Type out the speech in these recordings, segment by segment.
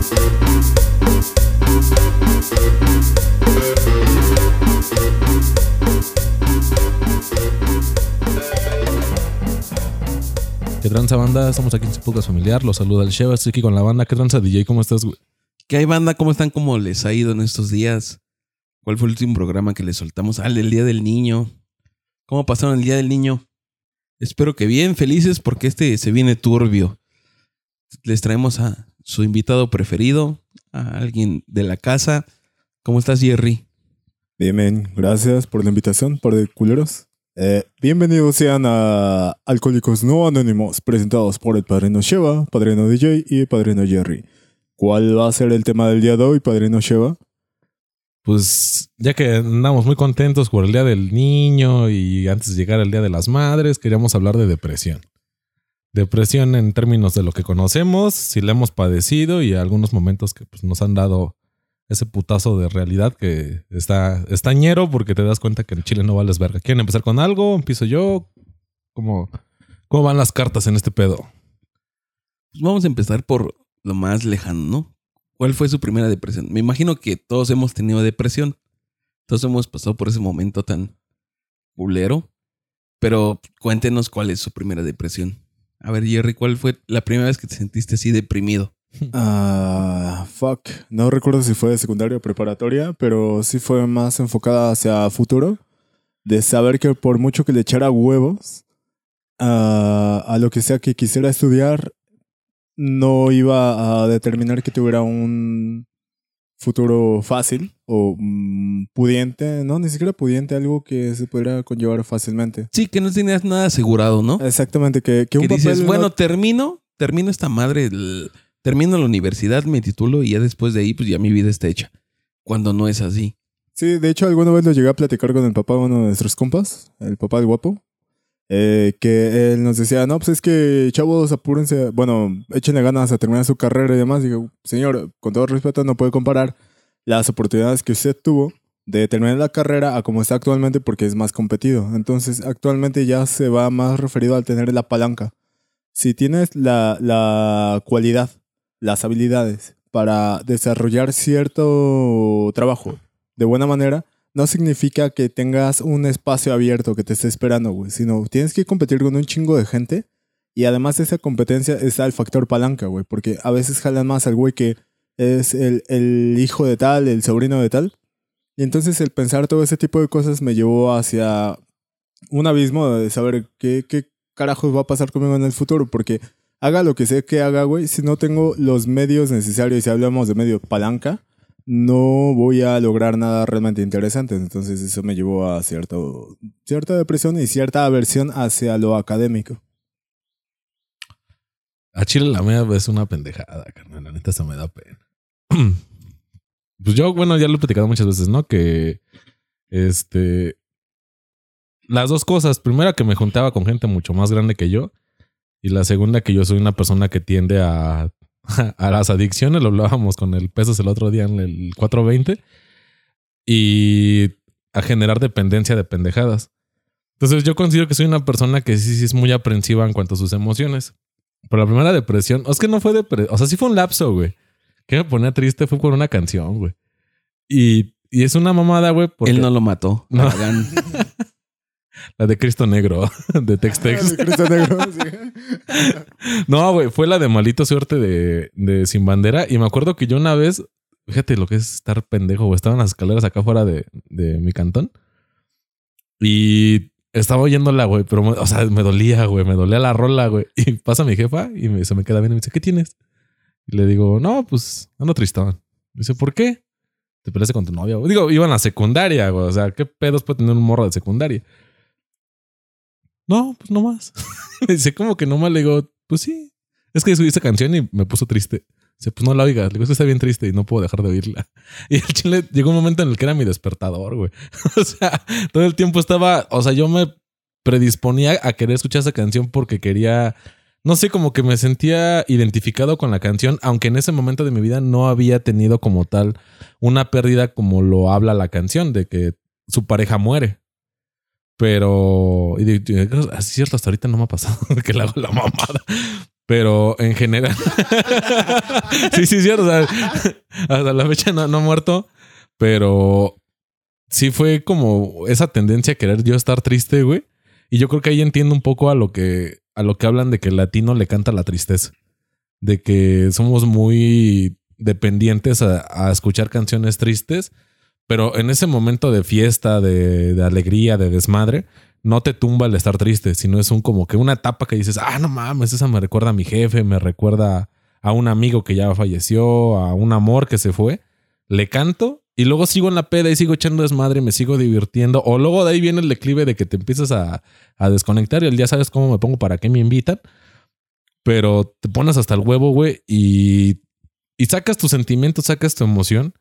¿Qué tranza banda? Estamos aquí en su podcast familiar. Los saluda el Sheva. Estoy aquí con la banda. ¿Qué tranza DJ? ¿Cómo estás, güey? ¿Qué hay, banda? ¿Cómo están? ¿Cómo les ha ido en estos días? ¿Cuál fue el último programa que les soltamos? Ah, el Día del Niño. ¿Cómo pasaron el Día del Niño? Espero que bien, felices, porque este se viene turbio. Les traemos a su invitado preferido, a alguien de la casa. ¿Cómo estás, Jerry? Bien, gracias por la invitación, por de culeros. Eh, bienvenidos sean a Alcohólicos No Anónimos, presentados por el Padrino Sheva, Padrino DJ y Padrino Jerry. ¿Cuál va a ser el tema del día de hoy, Padrino Sheva? Pues ya que andamos muy contentos por el Día del Niño y antes de llegar al Día de las Madres, queríamos hablar de depresión. Depresión en términos de lo que conocemos, si la hemos padecido y algunos momentos que pues, nos han dado ese putazo de realidad que está estañero porque te das cuenta que en Chile no vales verga. ¿Quieren empezar con algo? ¿Empiezo yo? ¿Cómo, cómo van las cartas en este pedo? Pues vamos a empezar por lo más lejano, ¿no? ¿Cuál fue su primera depresión? Me imagino que todos hemos tenido depresión. Todos hemos pasado por ese momento tan culero. Pero cuéntenos cuál es su primera depresión. A ver, Jerry, ¿cuál fue la primera vez que te sentiste así deprimido? Ah, fuck. No recuerdo si fue de secundaria o preparatoria, pero sí fue más enfocada hacia futuro. De saber que por mucho que le echara huevos a, a lo que sea que quisiera estudiar, no iba a determinar que tuviera un futuro fácil o mm, pudiente, no, ni siquiera pudiente, algo que se pudiera conllevar fácilmente. Sí, que no tenías nada asegurado, ¿no? Exactamente, que, que un que dices, papel bueno, no- termino, termino esta madre, el- termino la universidad, me titulo y ya después de ahí, pues ya mi vida está hecha. Cuando no es así. Sí, de hecho, alguna vez lo llegué a platicar con el papá de uno de nuestros compas, el papá del guapo, eh, que él nos decía, no, pues es que chavos, apúrense, bueno, échenle ganas a terminar su carrera y demás. Digo, señor, con todo respeto, no puede comparar las oportunidades que usted tuvo de terminar la carrera a como está actualmente porque es más competido. Entonces, actualmente ya se va más referido al tener la palanca. Si tienes la, la cualidad, las habilidades para desarrollar cierto trabajo de buena manera, no significa que tengas un espacio abierto que te esté esperando, güey, sino tienes que competir con un chingo de gente y además de esa competencia está el factor palanca, güey, porque a veces jalan más al güey que es el, el hijo de tal, el sobrino de tal. Y entonces el pensar todo ese tipo de cosas me llevó hacia un abismo de saber qué, qué carajos va a pasar conmigo en el futuro, porque haga lo que sé que haga, güey, si no tengo los medios necesarios, si hablamos de medio palanca, no voy a lograr nada realmente interesante. Entonces eso me llevó a cierto, cierta depresión y cierta aversión hacia lo académico. A Chile la mía es una pendejada, carnal. La neta se me da pena. Pues yo, bueno, ya lo he platicado muchas veces, ¿no? Que este. Las dos cosas. Primera, que me juntaba con gente mucho más grande que yo. Y la segunda, que yo soy una persona que tiende a, a las adicciones. Lo hablábamos con el pesos el otro día en el 420. Y a generar dependencia de pendejadas. Entonces yo considero que soy una persona que sí, sí es muy aprensiva en cuanto a sus emociones. Pero la primera depresión, es que no fue depresión, o sea, sí fue un lapso, güey. Que me ponía triste fue por una canción, güey. Y, y es una mamada, güey, porque Él no lo mató. No. La de Cristo Negro, de Tex Ah, Tex. de Cristo Negro, sí. No, güey, fue la de Malito Suerte de, de Sin Bandera. Y me acuerdo que yo una vez, fíjate lo que es estar pendejo, güey. Estaba en las escaleras acá afuera de, de mi cantón. Y estaba oyéndola, güey. Pero, me- o sea, me dolía, güey. Me dolía la rola, güey. Y pasa mi jefa y me- se me queda bien y me dice, ¿qué tienes? Y le digo, no, pues ando tristón. Me dice, ¿por qué? Te peleaste con tu novia. güey?" Digo, iba en la secundaria, güey. O sea, ¿qué pedos puede tener un morro de secundaria? No, pues no más. me dice, ¿cómo que no más? Le digo, pues sí. Es que subí esa canción y me puso triste. Dice, pues no la oigas. Le digo, es está bien triste y no puedo dejar de oírla. Y el chile llegó un momento en el que era mi despertador, güey. O sea, todo el tiempo estaba, o sea, yo me predisponía a querer escuchar esa canción porque quería, no sé, como que me sentía identificado con la canción, aunque en ese momento de mi vida no había tenido como tal una pérdida como lo habla la canción, de que su pareja muere. Pero, y es cierto, hasta ahorita no me ha pasado que le hago la mamada. Pero en general. sí, sí, cierto. O sea, hasta la fecha no, no ha muerto. Pero sí fue como esa tendencia a querer yo estar triste, güey. Y yo creo que ahí entiendo un poco a lo que, a lo que hablan de que el latino le canta la tristeza. De que somos muy dependientes a escuchar canciones tristes. Pero en ese momento de fiesta, de, alegría, de desmadre, no te tumba el estar triste, sino es un como que una etapa que dices, ah, no mames, esa me recuerda a mi jefe, me recuerda a un amigo que ya falleció, a un amor que se fue. Le canto y luego sigo en la peda y sigo echando desmadre y me sigo divirtiendo. O luego de ahí viene el declive de que te empiezas a, a desconectar y el día sabes cómo me pongo, para qué me invitan. Pero te pones hasta el huevo, güey, y, y sacas tus sentimientos, sacas tu emoción.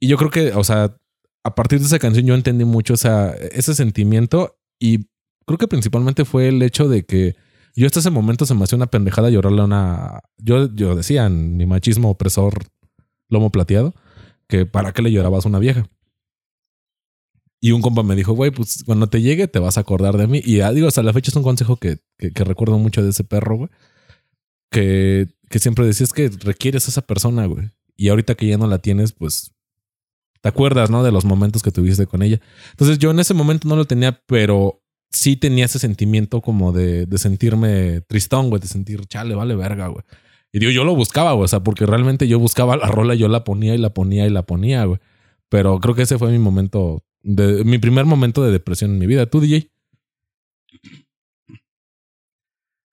Y yo creo que, o sea, a partir de esa canción yo entendí mucho esa, ese sentimiento y creo que principalmente fue el hecho de que yo hasta ese momento se me hacía una pendejada llorarle a una... Yo, yo decía mi machismo opresor lomo plateado que para qué le llorabas a una vieja. Y un compa me dijo, güey, pues cuando te llegue te vas a acordar de mí. Y ya digo, hasta la fecha es un consejo que, que, que recuerdo mucho de ese perro, güey. Que, que siempre decías que requieres a esa persona, güey. Y ahorita que ya no la tienes, pues te acuerdas, ¿no? De los momentos que tuviste con ella. Entonces yo en ese momento no lo tenía, pero sí tenía ese sentimiento como de, sentirme tristón, güey, de sentir, chale, vale verga, güey. Y digo, yo lo buscaba, güey, o sea, porque realmente yo buscaba la rola, yo la ponía y la ponía y la ponía, güey. Pero creo que ese fue mi momento, mi primer momento de depresión en mi vida. ¿Tú, DJ?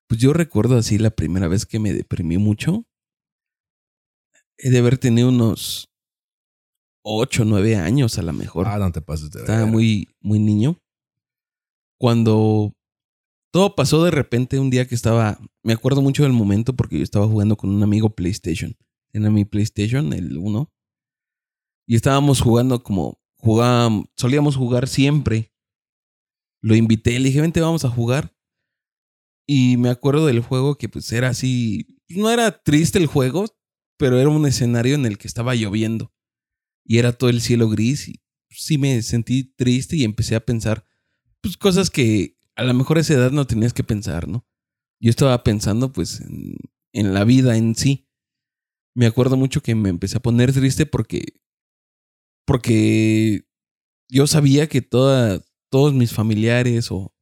Pues yo recuerdo así la primera vez que me deprimí mucho. He de haber tenido unos 8, 9 años a lo mejor. Ah, no te pases de Estaba muy, muy niño. Cuando todo pasó de repente un día que estaba, me acuerdo mucho del momento porque yo estaba jugando con un amigo PlayStation. Era mi PlayStation, el 1. Y estábamos jugando como jugábamos, solíamos jugar siempre. Lo invité, le dije, vente, vamos a jugar. Y me acuerdo del juego que pues era así, no era triste el juego, pero era un escenario en el que estaba lloviendo. Y era todo el cielo gris y sí me sentí triste y empecé a pensar pues cosas que a lo mejor a esa edad no tenías que pensar, ¿no? Yo estaba pensando pues en, en la vida en sí. Me acuerdo mucho que me empecé a poner triste porque porque yo sabía que toda, todos mis familiares o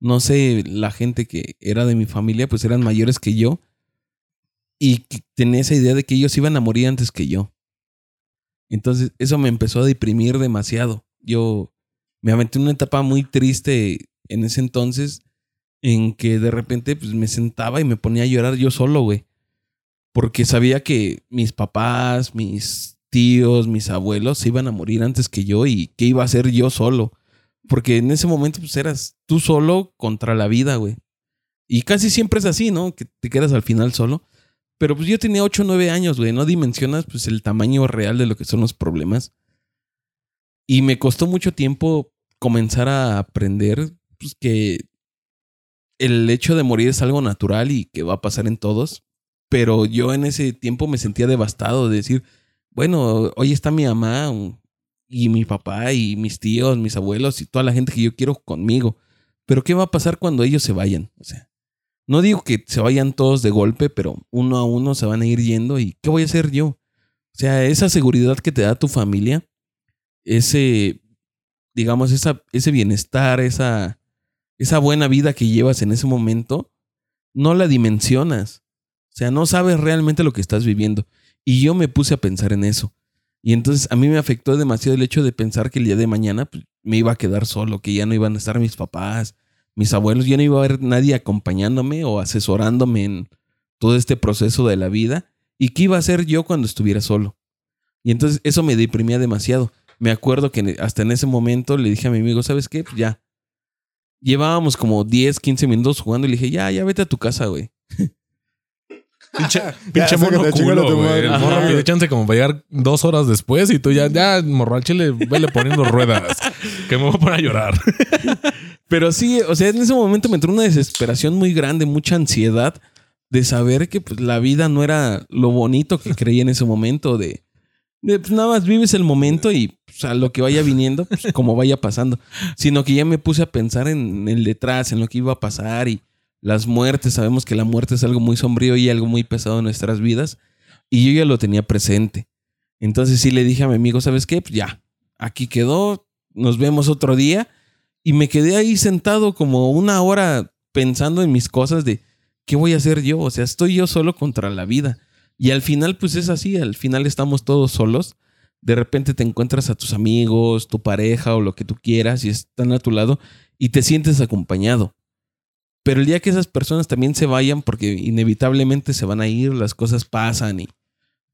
no sé, la gente que era de mi familia pues eran mayores que yo y que tenía esa idea de que ellos iban a morir antes que yo. Entonces eso me empezó a deprimir demasiado. Yo me aventé en una etapa muy triste en ese entonces en que de repente pues, me sentaba y me ponía a llorar yo solo, güey. Porque sabía que mis papás, mis tíos, mis abuelos se iban a morir antes que yo y que iba a ser yo solo. Porque en ese momento pues eras tú solo contra la vida, güey. Y casi siempre es así, ¿no? Que te quedas al final solo. Pero pues yo tenía 8 o 9 años, güey. No dimensionas pues el tamaño real de lo que son los problemas. Y me costó mucho tiempo comenzar a aprender pues, que el hecho de morir es algo natural y que va a pasar en todos. Pero yo en ese tiempo me sentía devastado de decir, bueno, hoy está mi mamá y mi papá y mis tíos, mis abuelos y toda la gente que yo quiero conmigo. Pero ¿qué va a pasar cuando ellos se vayan? O sea, no digo que se vayan todos de golpe, pero uno a uno se van a ir yendo y ¿qué voy a hacer yo? O sea, esa seguridad que te da tu familia, ese, digamos, esa, ese bienestar, esa, esa buena vida que llevas en ese momento, no la dimensionas. O sea, no sabes realmente lo que estás viviendo. Y yo me puse a pensar en eso. Y entonces a mí me afectó demasiado el hecho de pensar que el día de mañana pues, me iba a quedar solo, que ya no iban a estar mis papás, mis abuelos, ya no iba a haber nadie acompañándome o asesorándome en todo este proceso de la vida. ¿Y qué iba a hacer yo cuando estuviera solo? Y entonces eso me deprimía demasiado. Me acuerdo que hasta en ese momento le dije a mi amigo, ¿sabes qué? Pues ya. Llevábamos como 10, 15 minutos jugando y le dije, ya, ya vete a tu casa, güey. Pinche, pinche mono culo, güey. morro chance como para llegar dos horas después y tú ya, ya, morro al chile, vele poniendo ruedas. Que me voy a poner a llorar. Pero sí, o sea, en ese momento me entró una desesperación muy grande, mucha ansiedad de saber que pues, la vida no era lo bonito que creía en ese momento, de, de, pues, nada más vives el momento y pues, a lo que vaya viniendo, pues, como vaya pasando, sino que ya me puse a pensar en el detrás, en lo que iba a pasar y las muertes, sabemos que la muerte es algo muy sombrío y algo muy pesado en nuestras vidas. Y yo ya lo tenía presente. Entonces sí le dije a mi amigo, ¿sabes qué? Pues ya, aquí quedó, nos vemos otro día. Y me quedé ahí sentado como una hora pensando en mis cosas de qué voy a hacer yo. O sea, estoy yo solo contra la vida. Y al final, pues es así, al final estamos todos solos. De repente te encuentras a tus amigos, tu pareja o lo que tú quieras y están a tu lado y te sientes acompañado. Pero el día que esas personas también se vayan, porque inevitablemente se van a ir, las cosas pasan y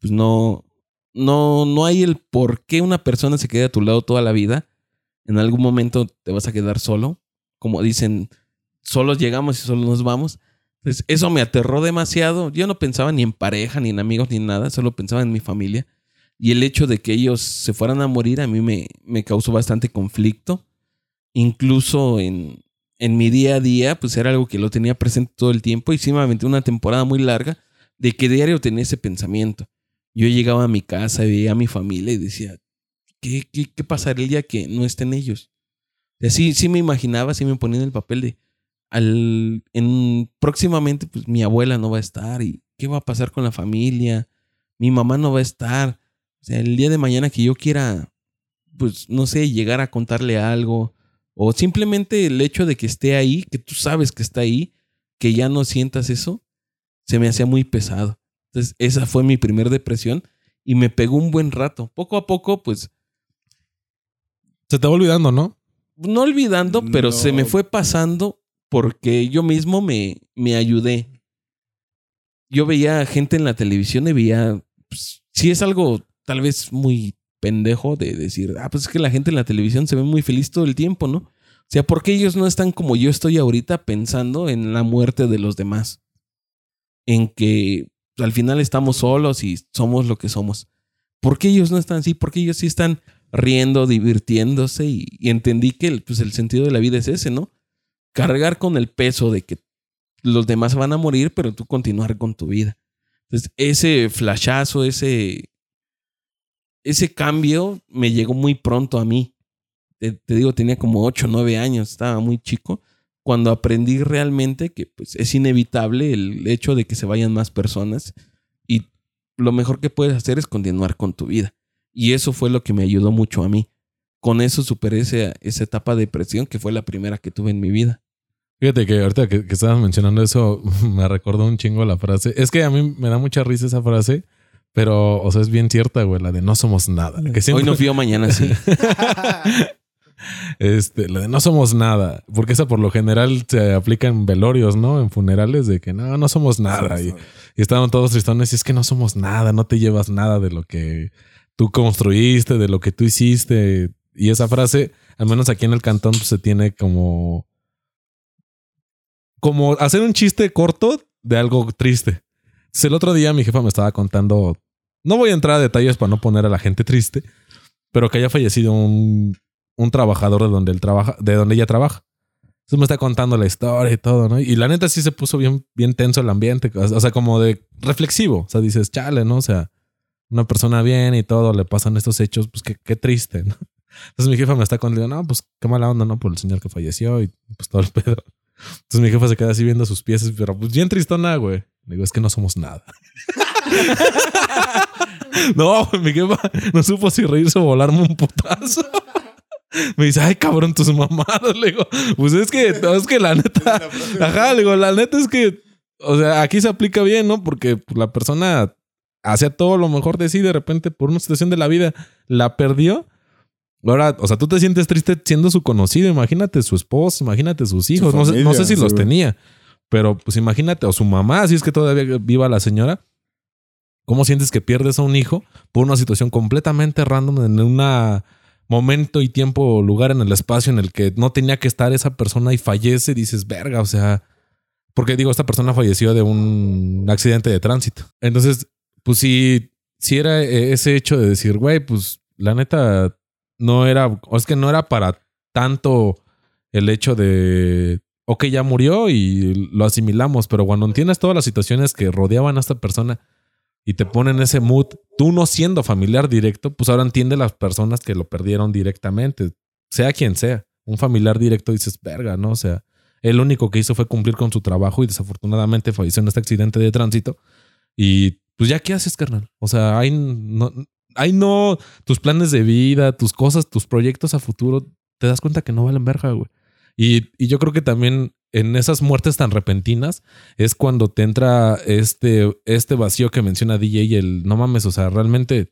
pues no, no, no hay el por qué una persona se quede a tu lado toda la vida. En algún momento te vas a quedar solo. Como dicen, solos llegamos y solo nos vamos. Entonces, eso me aterró demasiado. Yo no pensaba ni en pareja, ni en amigos, ni en nada. Solo pensaba en mi familia. Y el hecho de que ellos se fueran a morir a mí me, me causó bastante conflicto. Incluso en, en mi día a día, pues era algo que lo tenía presente todo el tiempo. Y sí me aventé una temporada muy larga de que diario tenía ese pensamiento. Yo llegaba a mi casa, veía a mi familia y decía, ¿qué, qué, qué pasará el día que no estén ellos? Así sí me imaginaba, sí me ponía en el papel de, al, en, próximamente pues mi abuela no va a estar y qué va a pasar con la familia, mi mamá no va a estar. O sea, el día de mañana que yo quiera, pues no sé, llegar a contarle algo o simplemente el hecho de que esté ahí, que tú sabes que está ahí, que ya no sientas eso, se me hacía muy pesado. Entonces, esa fue mi primer depresión y me pegó un buen rato. Poco a poco, pues... Se te va olvidando, ¿no? No olvidando, pero No. se me fue pasando porque yo mismo me, me ayudé. Yo veía gente en la televisión y veía, pues, sí es algo tal vez muy pendejo de decir, ah, pues es que la gente en la televisión se ve muy feliz todo el tiempo, ¿no? O sea, ¿por qué ellos no están como yo estoy ahorita pensando en la muerte de los demás? En que pues, al final estamos solos y somos lo que somos. ¿Por qué ellos no están así? ¿Por qué ellos sí están riendo, divirtiéndose? Y, entendí que pues, el sentido de la vida es ese, ¿no? Cargar con el peso de que los demás van a morir, pero tú continuar con tu vida. Entonces, ese flashazo, ese, ese cambio me llegó muy pronto a mí. Te, te digo, tenía como 8 o 9 años, estaba muy chico, cuando aprendí realmente que pues, es inevitable el hecho de que se vayan más personas y lo mejor que puedes hacer es continuar con tu vida. Y eso fue lo que me ayudó mucho a mí. Con eso superé ese- esa etapa de depresión que fue la primera que tuve en mi vida. Fíjate que ahorita que, que estabas mencionando eso, me recordó un chingo la frase. Es que a mí me da mucha risa esa frase, pero, o sea, es bien cierta, güey, la de no somos nada. Que Hoy siempre, no fío, mañana sí. este, la de no somos nada, porque esa por lo general se aplica en velorios, ¿no? En funerales de que no, no somos nada. Y, y estaban todos tristones y es que no somos nada, no te llevas nada de lo que tú construiste, de lo que tú hiciste. Y esa frase, al menos aquí en el cantón, pues, se tiene como como hacer un chiste corto de algo triste. El otro día mi jefa me estaba contando, no voy a entrar a detalles para no poner a la gente triste, pero que haya fallecido un, un trabajador de donde él trabaja, de donde ella trabaja. Entonces me está contando la historia y todo, ¿no? Y la neta sí se puso bien, bien tenso el ambiente, o sea, como de reflexivo. O sea, dices, chale, ¿no? O sea, una persona bien y todo, le pasan estos hechos, pues qué, qué triste, ¿no? Entonces mi jefa me está contando, no, pues qué mala onda, ¿no? Por el señor que falleció y pues todo el pedo. Entonces mi jefa se queda así viendo sus pies, pero pues bien tristona, güey. Le digo, es que no somos nada. no, mi jefa no supo si reírse o volarme un putazo. Me dice, ay, cabrón, tus mamadas. Le digo, pues es que, es que la neta. Ajá, le digo, la neta es que, o sea, aquí se aplica bien, ¿no? Porque pues, la persona hacía todo lo mejor de sí, de repente, por una situación de la vida, la perdió. Ahora, o sea, tú te sientes triste siendo su conocido. Imagínate su esposo, imagínate sus hijos. no, sé, no familia, sé si sí, los güey. tenía, pero pues imagínate, o su mamá, si es que todavía viva la señora. ¿Cómo sientes que pierdes a un hijo por una situación completamente random en un momento y tiempo o lugar en el espacio en el que no tenía que estar esa persona y fallece? Dices, verga, o sea, porque digo, esta persona falleció de un accidente de tránsito. Entonces, pues sí, sí era eh, ese hecho de decir, güey, pues la neta no era, es que no era para tanto el hecho de, ok, ya murió y lo asimilamos, pero cuando entiendes todas las situaciones que rodeaban a esta persona y te ponen ese mood, tú no siendo familiar directo, pues ahora entiende las personas que lo perdieron directamente, sea quien sea. Un familiar directo dices, verga, ¿no? O sea, lo único que hizo fue cumplir con su trabajo y desafortunadamente falleció en este accidente de tránsito. Y pues ya, ¿qué haces, carnal? O sea, hay no, no, tus planes de vida, tus cosas, tus proyectos a futuro, te das cuenta que no valen verga, güey. Y, y yo creo que también en esas muertes tan repentinas es cuando te entra este, este vacío que menciona DJ y el no mames, o sea, realmente,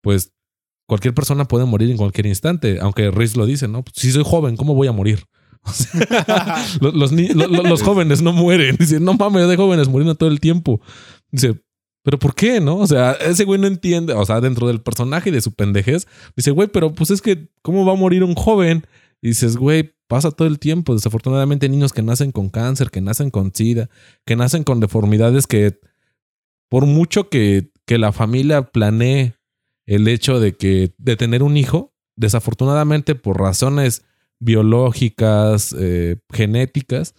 pues cualquier persona puede morir en cualquier instante, aunque Riz lo dice, ¿no? si soy joven, ¿cómo voy a morir? O sea, los, los, jóvenes no mueren. Dice, no mames, de jóvenes muriendo todo el tiempo. Dice, pero ¿por qué, no? O sea, ese güey no entiende, o sea, dentro del personaje y de su pendejez, dice, güey, pero pues es que, ¿cómo va a morir un joven? Y dices, güey, pasa todo el tiempo. Desafortunadamente, niños que nacen con cáncer, que nacen con SIDA, que nacen con deformidades que, por mucho que, que la familia planee el hecho de que, de tener un hijo, desafortunadamente, por razones biológicas, eh, genéticas,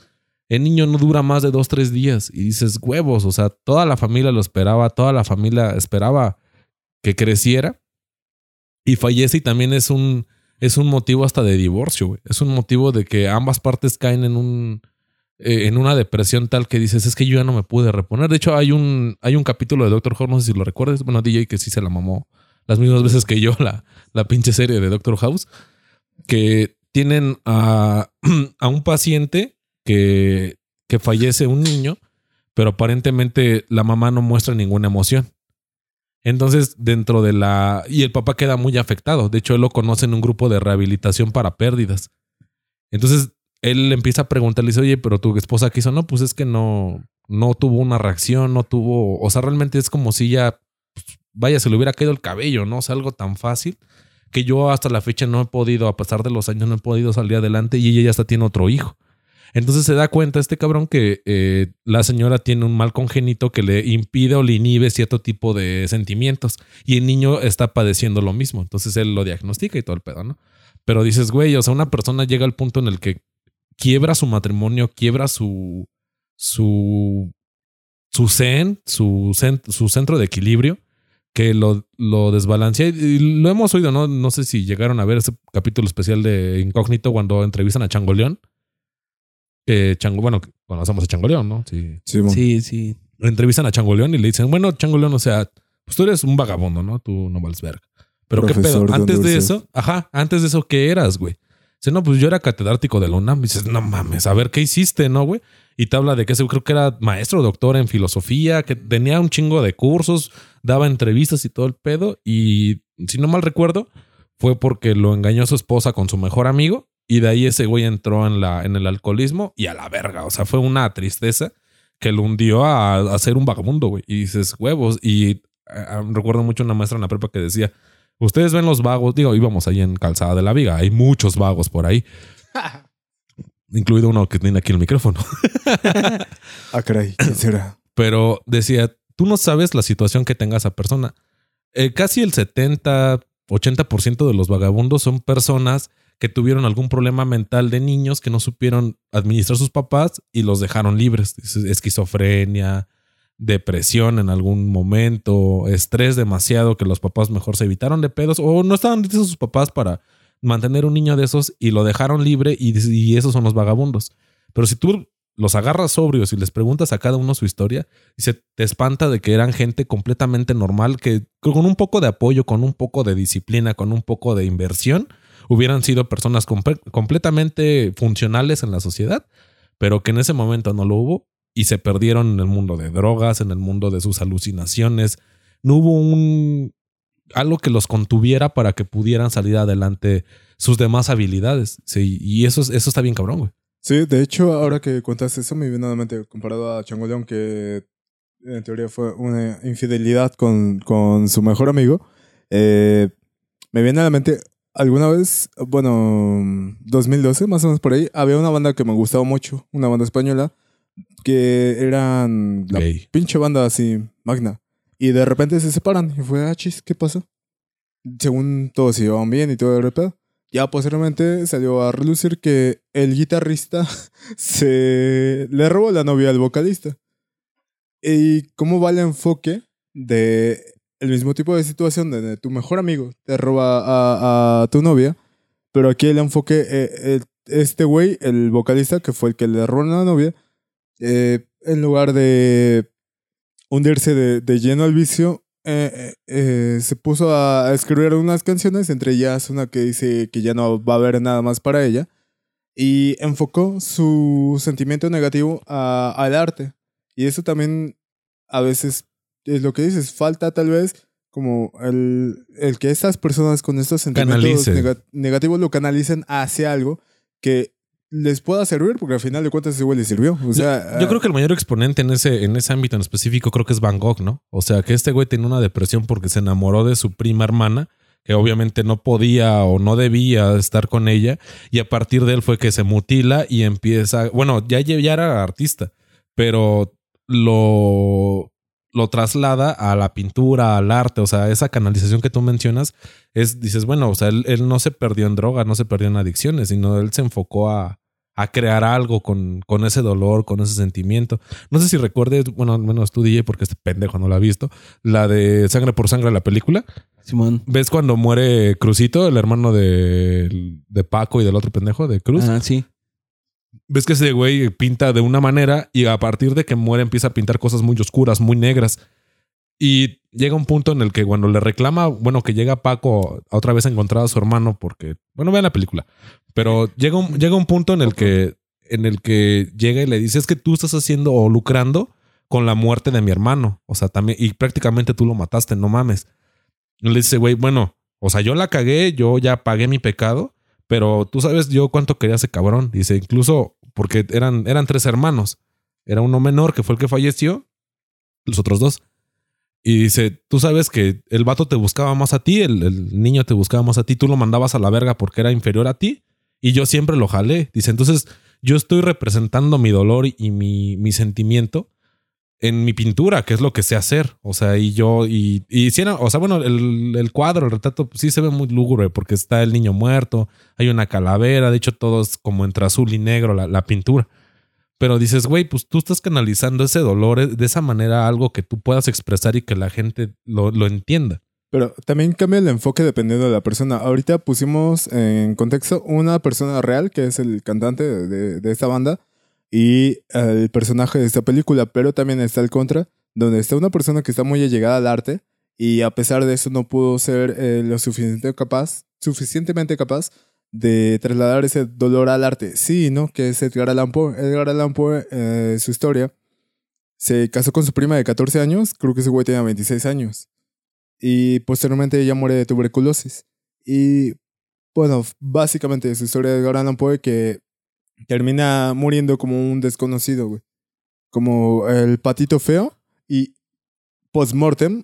el niño no dura más de dos, tres días. Y dices, huevos, o sea, toda la familia lo esperaba, toda la familia esperaba que creciera y fallece y también es un, es un motivo hasta de divorcio, güey. Es un motivo de que ambas partes caen en un eh, en una depresión tal que dices, es que yo ya no me pude reponer. De hecho, hay un, hay un capítulo de Doctor Who, no sé si lo recuerdas, bueno, DJ que sí se la mamó las mismas veces que yo, la, la pinche serie de Doctor House, que tienen a, a un paciente que, que fallece un niño, pero aparentemente la mamá no muestra ninguna emoción. Entonces, dentro de la... Y el papá queda muy afectado. De hecho, él lo conoce en un grupo de rehabilitación para pérdidas. Entonces, él empieza a preguntarle, dice, oye, pero tu esposa qué hizo. No, pues es que no, no tuvo una reacción, no tuvo... O sea, realmente es como si ya... pues, vaya, se le hubiera caído el cabello, ¿no? O sea, algo tan fácil que yo hasta la fecha no he podido, a pesar de los años, no he podido salir adelante y ella ya hasta tiene otro hijo. Entonces se da cuenta este cabrón que eh, la señora tiene un mal congénito que le impide o le inhibe cierto tipo de sentimientos y el niño está padeciendo lo mismo. Entonces él lo diagnostica y todo el pedo, ¿no? Pero dices, güey, o sea, una persona llega al punto en el que quiebra su matrimonio, quiebra su, su, su zen, su, su centro de equilibrio, que lo, lo desbalancea. Y lo hemos oído, ¿no? No sé si llegaron a ver ese capítulo especial de Incógnito cuando entrevistan a Changoleón. Que Chango, bueno, conocemos a Changoleón, ¿no? Sí. Sí. Sí, sí. Lo entrevistan a Changoleón y le dicen, bueno, Changoleón, o sea, pues tú eres un vagabundo, ¿no? Tú no vales verga. Pero qué pedo, de antes de eso, ajá, antes de eso, ¿qué eras, güey? Dice, no, pues yo era catedrático de la UNAM. Dices, no mames, a ver qué hiciste, ¿no, güey? Y te habla de que ese creo que era maestro o doctor en filosofía, que tenía un chingo de cursos, daba entrevistas y todo el pedo. Y si no mal recuerdo, fue porque lo engañó su esposa con su mejor amigo. Y de ahí ese güey entró en, la, en el alcoholismo y a la verga. O sea, fue una tristeza que lo hundió a, a ser un vagabundo, güey. Y dices, huevos. Y eh, recuerdo mucho una maestra en la prepa que decía, ustedes ven los vagos, digo, íbamos ahí en Calzada de la Viga, hay muchos vagos por ahí. Incluido uno que tiene aquí el micrófono. Ah, caray, ¿quién será? Pero decía, tú no sabes la situación que tenga esa persona. Eh, casi el 70, 80% de los vagabundos son personas que tuvieron algún problema mental de niños que no supieron administrar sus papás y los dejaron libres. Es- Esquizofrenia, depresión en algún momento, estrés demasiado que los papás mejor se evitaron de pedos o no estaban listos sus papás para mantener un niño de esos y lo dejaron libre y, y esos son los vagabundos. Pero si tú los agarras sobrios y les preguntas a cada uno su historia, dice, te espanta de que eran gente completamente normal, que con un poco de apoyo, con un poco de disciplina, con un poco de inversión, hubieran sido personas comple- completamente funcionales en la sociedad, pero que en ese momento no lo hubo y se perdieron en el mundo de drogas, en el mundo de sus alucinaciones. No hubo un algo que los contuviera para que pudieran salir adelante sus demás habilidades. Sí, y eso, es- eso está bien cabrón, güey. Sí, de hecho, ahora que cuentas eso, me viene a la mente comparado a Changoleón, que en teoría fue una infidelidad con, con su mejor amigo. Eh, me viene a la mente, alguna vez, bueno, 2012, más o menos por ahí, había una banda que me gustaba mucho, una banda española, que eran la Gay. pinche banda así, magna. Y de repente se separan. Y fue, ah, chis, ¿qué pasó? Según todos se llevaban bien y todo el pedo. Ya posteriormente salió a relucir que el guitarrista se le robó la novia al vocalista. ¿Y cómo va el enfoque de el mismo tipo de situación donde tu mejor amigo te roba a, tu novia? Pero aquí el enfoque, eh, este güey, el vocalista, que fue el que le robó a la novia, eh, en lugar de hundirse de, lleno al vicio, eh, se puso a, escribir unas canciones, entre ellas una que dice que ya no va a haber nada más para ella, y enfocó su sentimiento negativo al arte. Y eso también a veces es lo que dices, falta tal vez como el, el que estas personas con estos sentimientos negativos lo canalicen hacia algo que les pueda servir, porque al final de cuentas ese güey le sirvió. O sea, Yo creo que el mayor exponente en ese, en ese ámbito en específico creo que es Van Gogh, ¿no? O sea, que este güey tiene una depresión porque se enamoró de su prima hermana, que obviamente no podía o no debía estar con ella, y a partir de él fue que se mutila y empieza, bueno, ya, ya era artista, pero lo, lo traslada a la pintura, al arte, o sea, esa canalización que tú mencionas es, dices, bueno, o sea, él, él no se perdió en droga, no se perdió en adicciones, sino él se enfocó a, a crear algo con, con ese dolor, con ese sentimiento. No sé si recuerdes, bueno, al menos tú, DJ, porque este pendejo no lo ha visto, la de Sangre por Sangre, la película. Simón. ¿Ves cuando muere Cruzito, el hermano de, de Paco y del otro pendejo, de Cruz? Ah, sí. Ves que ese güey pinta de una manera y a partir de que muere empieza a pintar cosas muy oscuras, muy negras. Y llega un punto en el que cuando le reclama, bueno, que llega Paco otra vez a encontrar a su hermano porque, bueno, vean la película, pero llega un, llega un punto en el que en el que llega y le dice es que tú estás haciendo o lucrando con la muerte de mi hermano, o sea, también y prácticamente tú lo mataste, no mames. Y le dice, güey, bueno, o sea, yo la cagué, yo ya pagué mi pecado, pero tú sabes yo cuánto quería ese cabrón. Dice, incluso porque eran, eran tres hermanos. Era uno menor que fue el que falleció, los otros dos. Y dice, tú sabes que el vato te buscaba más a ti, el, el niño te buscaba más a ti, tú lo mandabas a la verga porque era inferior a ti y yo siempre lo jalé. Dice, entonces yo estoy representando mi dolor y mi, mi sentimiento en mi pintura, que es lo que sé hacer. O sea, y yo, y, y era, o sea, bueno, el, el cuadro, el retrato, sí se ve muy lúgubre porque está el niño muerto, hay una calavera, de hecho, todo es como entre azul y negro la, la pintura. Pero dices, güey, pues tú estás canalizando ese dolor eh, de esa manera algo que tú puedas expresar y que la gente lo, lo entienda. Pero también cambia el enfoque dependiendo de la persona. Ahorita pusimos en contexto una persona real, que es el cantante de- de esta banda, y el personaje de esta película, pero también está el contra, donde está una persona que está muy allegada al arte y a pesar de eso no pudo ser eh, lo suficiente capaz, suficientemente capaz de trasladar ese dolor al arte. Sí, ¿no? Que es Edgar Allan Poe. Edgar Allan Poe, eh, su historia, se casó con su prima de 14 años, creo que ese güey tenía 26 años y posteriormente ella muere de tuberculosis. Y bueno, básicamente su historia de Edgar Allan Poe que termina muriendo como un desconocido, güey. Como el patito feo y post-mortem,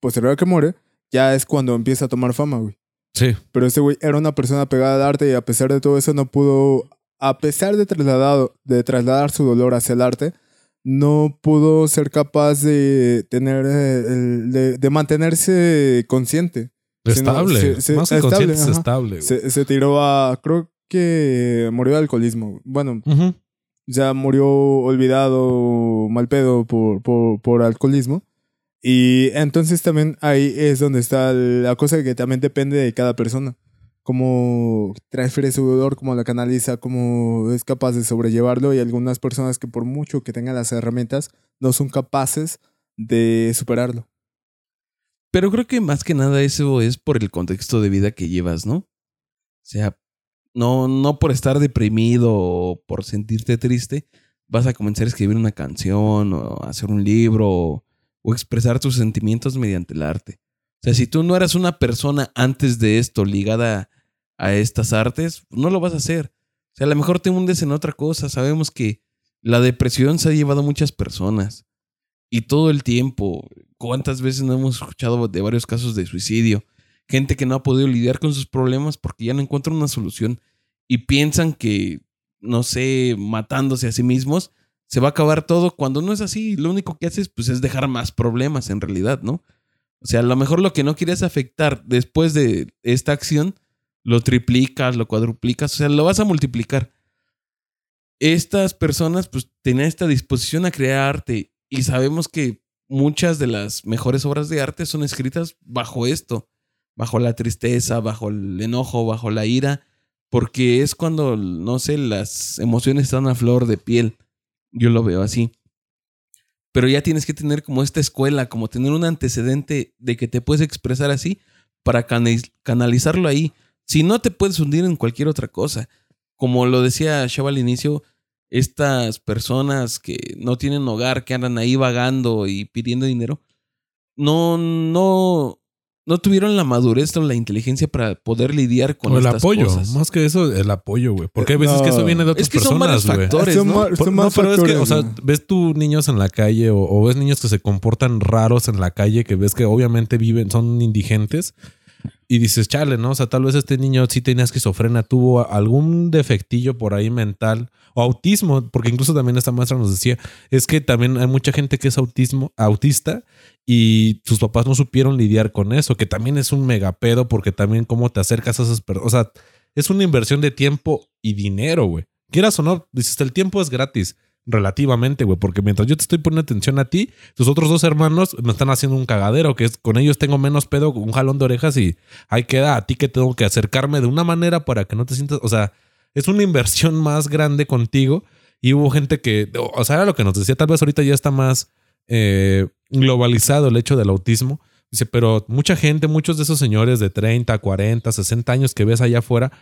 posterior a que muere, ya es cuando empieza a tomar fama, güey. Sí. Pero ese güey era una persona pegada al arte y a pesar de todo eso no pudo, a pesar de, trasladado, de trasladar su dolor hacia el arte, no pudo ser capaz de tener, eh, de, de mantenerse consciente. Estable. Más que estable, consciente es estable. Se, se tiró a, creo que murió de alcoholismo. Bueno, ya murió olvidado, mal pedo por, por, por alcoholismo. Y entonces también ahí es donde está la cosa que también depende de cada persona. Cómo transfiere su dolor, cómo la canaliza, cómo es capaz de sobrellevarlo. Y algunas personas que por mucho que tengan las herramientas, no son capaces de superarlo. Pero creo que más que nada eso es por el contexto de vida que llevas, ¿no? O sea, no, no por estar deprimido o por sentirte triste, vas a comenzar a escribir una canción o hacer un libro o, o expresar tus sentimientos mediante el arte. O sea, si tú no eras una persona antes de esto ligada a estas artes, no lo vas a hacer. O sea, a lo mejor te hundes en otra cosa. Sabemos que la depresión se ha llevado a muchas personas. Y todo el tiempo, ¿cuántas veces no hemos escuchado de varios casos de suicidio? Gente que no ha podido lidiar con sus problemas porque ya no encuentran una solución y piensan que, no sé, matándose a sí mismos, se va a acabar todo cuando no es así. Lo único que haces pues, es dejar más problemas en realidad, ¿no? O sea, a lo mejor lo que no querías afectar después de esta acción, lo triplicas, lo cuadruplicas, o sea, lo vas a multiplicar. Estas personas pues tenían esta disposición a crear arte y sabemos que muchas de las mejores obras de arte son escritas bajo esto, bajo la tristeza, bajo el enojo, bajo la ira, Porque es cuando, no sé, las emociones están a flor de piel. Yo lo veo así. Pero ya tienes que tener como esta escuela, como tener un antecedente de que te puedes expresar así para canalizarlo ahí. Si no, te puedes hundir en cualquier otra cosa. Como lo decía Shaba al inicio, estas personas que no tienen hogar, que andan ahí vagando y pidiendo dinero, no, no, no tuvieron la madurez o la inteligencia para poder lidiar con O el estas apoyo, cosas. más que eso, el apoyo, güey. Porque hay Eh, veces que eso viene de otras Es que son personas, güey. factores, Son ¿no? ma- Por- son no, pero es que, factores, o sea, ves tú niños en la calle o, o ves niños que se comportan raros en la calle, que ves que obviamente viven, son indigentes. Y dices, chale, ¿no? O sea, tal vez este niño sí tenía esquizofrenia, tuvo algún defectillo por ahí mental o autismo, porque incluso también esta maestra nos decía, es que también hay mucha gente que es autismo, autista y sus papás no supieron lidiar con eso, que también es un megapedo porque también cómo te acercas a esas personas, o sea, es una inversión de tiempo y dinero, güey. Quieras o no, dices, el tiempo es gratis, relativamente, güey, porque mientras yo te estoy poniendo atención a ti, tus otros dos hermanos me están haciendo un cagadero, que es con ellos tengo menos pedo, un jalón de orejas y ahí queda a ti que tengo que acercarme de una manera para que no te sientas, o sea, es una inversión más grande contigo y hubo gente que, o sea, era lo que nos decía, tal vez ahorita ya está más eh, globalizado el hecho del autismo. Dice, pero mucha gente, muchos de esos señores de 30, 40, 60 años que ves allá afuera,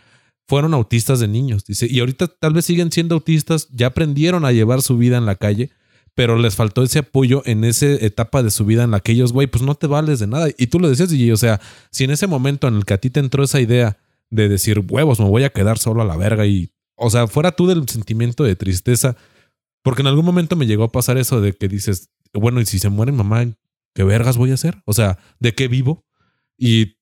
fueron autistas de niños. Dice, y ahorita tal vez siguen siendo autistas, ya aprendieron a llevar su vida en la calle, pero les faltó ese apoyo en esa etapa de su vida en la que ellos, güey, pues no te vales de nada. Y tú lo decías, y o sea, si en ese momento en el que a ti te entró esa idea de decir, huevos, me voy a quedar solo a la verga y, o sea, fuera tú del sentimiento de tristeza, porque en algún momento me llegó a pasar eso de que dices, bueno, y si se muere mamá, ¿qué vergas voy a hacer? O sea, ¿de qué vivo? Y,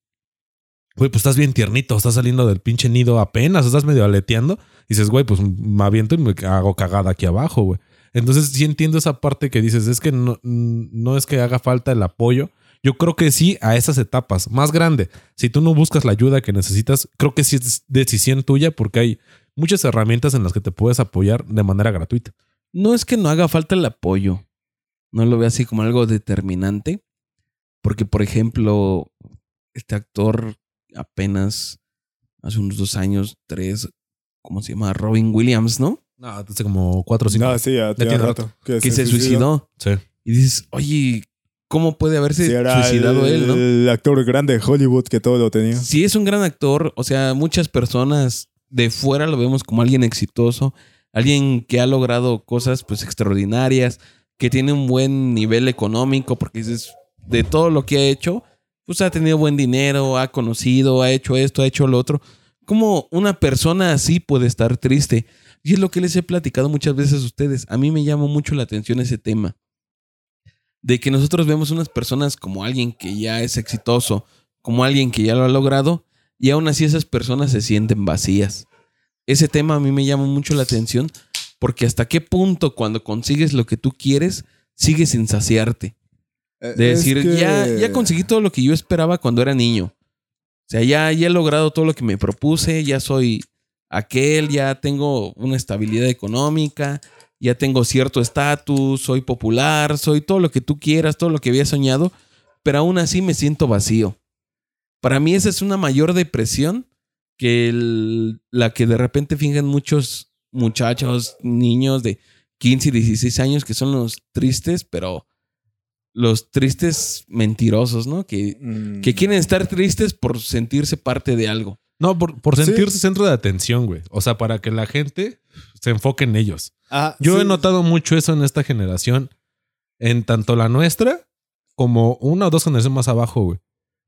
güey, pues estás bien tiernito, estás saliendo del pinche nido apenas, estás medio aleteando. Y dices, güey, pues me aviento y me hago cagada aquí abajo, güey. Entonces sí entiendo esa parte que dices, es que no, no es que haga falta el apoyo. Yo creo que sí a esas etapas, más grande. Si tú no buscas la ayuda que necesitas, creo que sí es decisión tuya porque hay muchas herramientas en las que te puedes apoyar de manera gratuita. No es que no haga falta el apoyo. No lo veo así como algo determinante. Porque, por ejemplo, este actor apenas hace unos dos años, tres, ¿cómo se llama? Robin Williams, ¿no? No, hace como cuatro o cinco. No, sí, ya, tiene rato. Que, Que se suicidó. Sí. Y dices, oye, ¿cómo puede haberse Sí, era suicidado el, él, no? el actor grande de Hollywood que todo lo tenía. Sí, es un gran actor. O sea, muchas personas de fuera lo vemos como alguien exitoso, alguien que ha logrado cosas pues extraordinarias, que tiene un buen nivel económico, porque dices, de todo lo que ha hecho, pues ha tenido buen dinero, ha conocido, ha hecho esto, ha hecho lo otro. ¿Cómo una persona así puede estar triste? Y es lo que les he platicado muchas veces a ustedes. A mí me llama mucho la atención ese tema. De que nosotros vemos unas personas como alguien que ya es exitoso, como alguien que ya lo ha logrado, y aún así esas personas se sienten vacías. Ese tema a mí me llama mucho la atención porque hasta qué punto cuando consigues lo que tú quieres, sigues sin saciarte. De Es decir, que- ya, ya conseguí todo lo que yo esperaba cuando era niño. O sea, ya, ya he logrado todo lo que me propuse, ya soy aquel, ya tengo una estabilidad económica, ya tengo cierto estatus, soy popular, soy todo lo que tú quieras, todo lo que había soñado, pero aún así me siento vacío. Para mí esa es una mayor depresión que el- la que de repente fingen muchos muchachos, niños de 15 y 16 años que son los tristes, pero los tristes mentirosos, ¿no? Que, Mm. que quieren estar tristes por sentirse parte de algo. No, por, por Sí. sentirse centro de atención, güey. O sea, para que la gente se enfoque en ellos. Ah, Yo sí. he notado mucho eso en esta generación, en tanto la nuestra como una o dos generaciones más abajo, güey.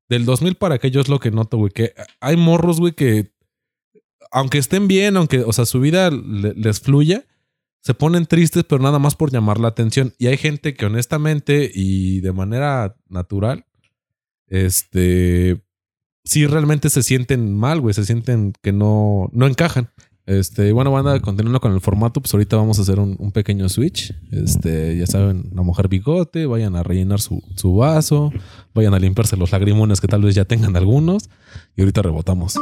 Del 2000 para acá yo es lo que noto, güey, que hay morros, güey, que aunque estén bien, aunque, o sea, su vida le- les fluya, se ponen tristes, pero nada más por llamar la atención. Y hay gente que honestamente y de manera natural, este, sí realmente se sienten mal, güey, se sienten que no, no encajan. Este, bueno, banda, continuando con el formato, pues ahorita vamos a hacer un, pequeño switch. Este, ya saben, la mujer bigote, vayan a rellenar su, su vaso, vayan a limpiarse los lagrimones que tal vez ya tengan algunos. Y ahorita rebotamos.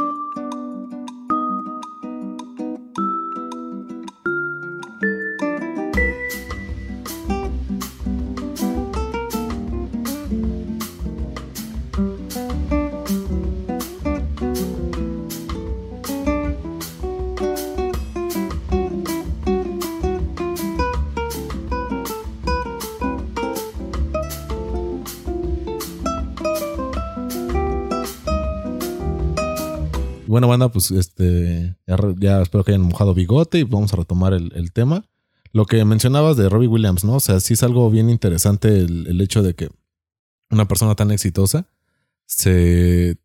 Bueno, banda, pues este, ya, espero que hayan mojado bigote y vamos a retomar el, tema. Lo que mencionabas de Robbie Williams, ¿no? O sea, sí es algo bien interesante el, el hecho de que una persona tan exitosa se,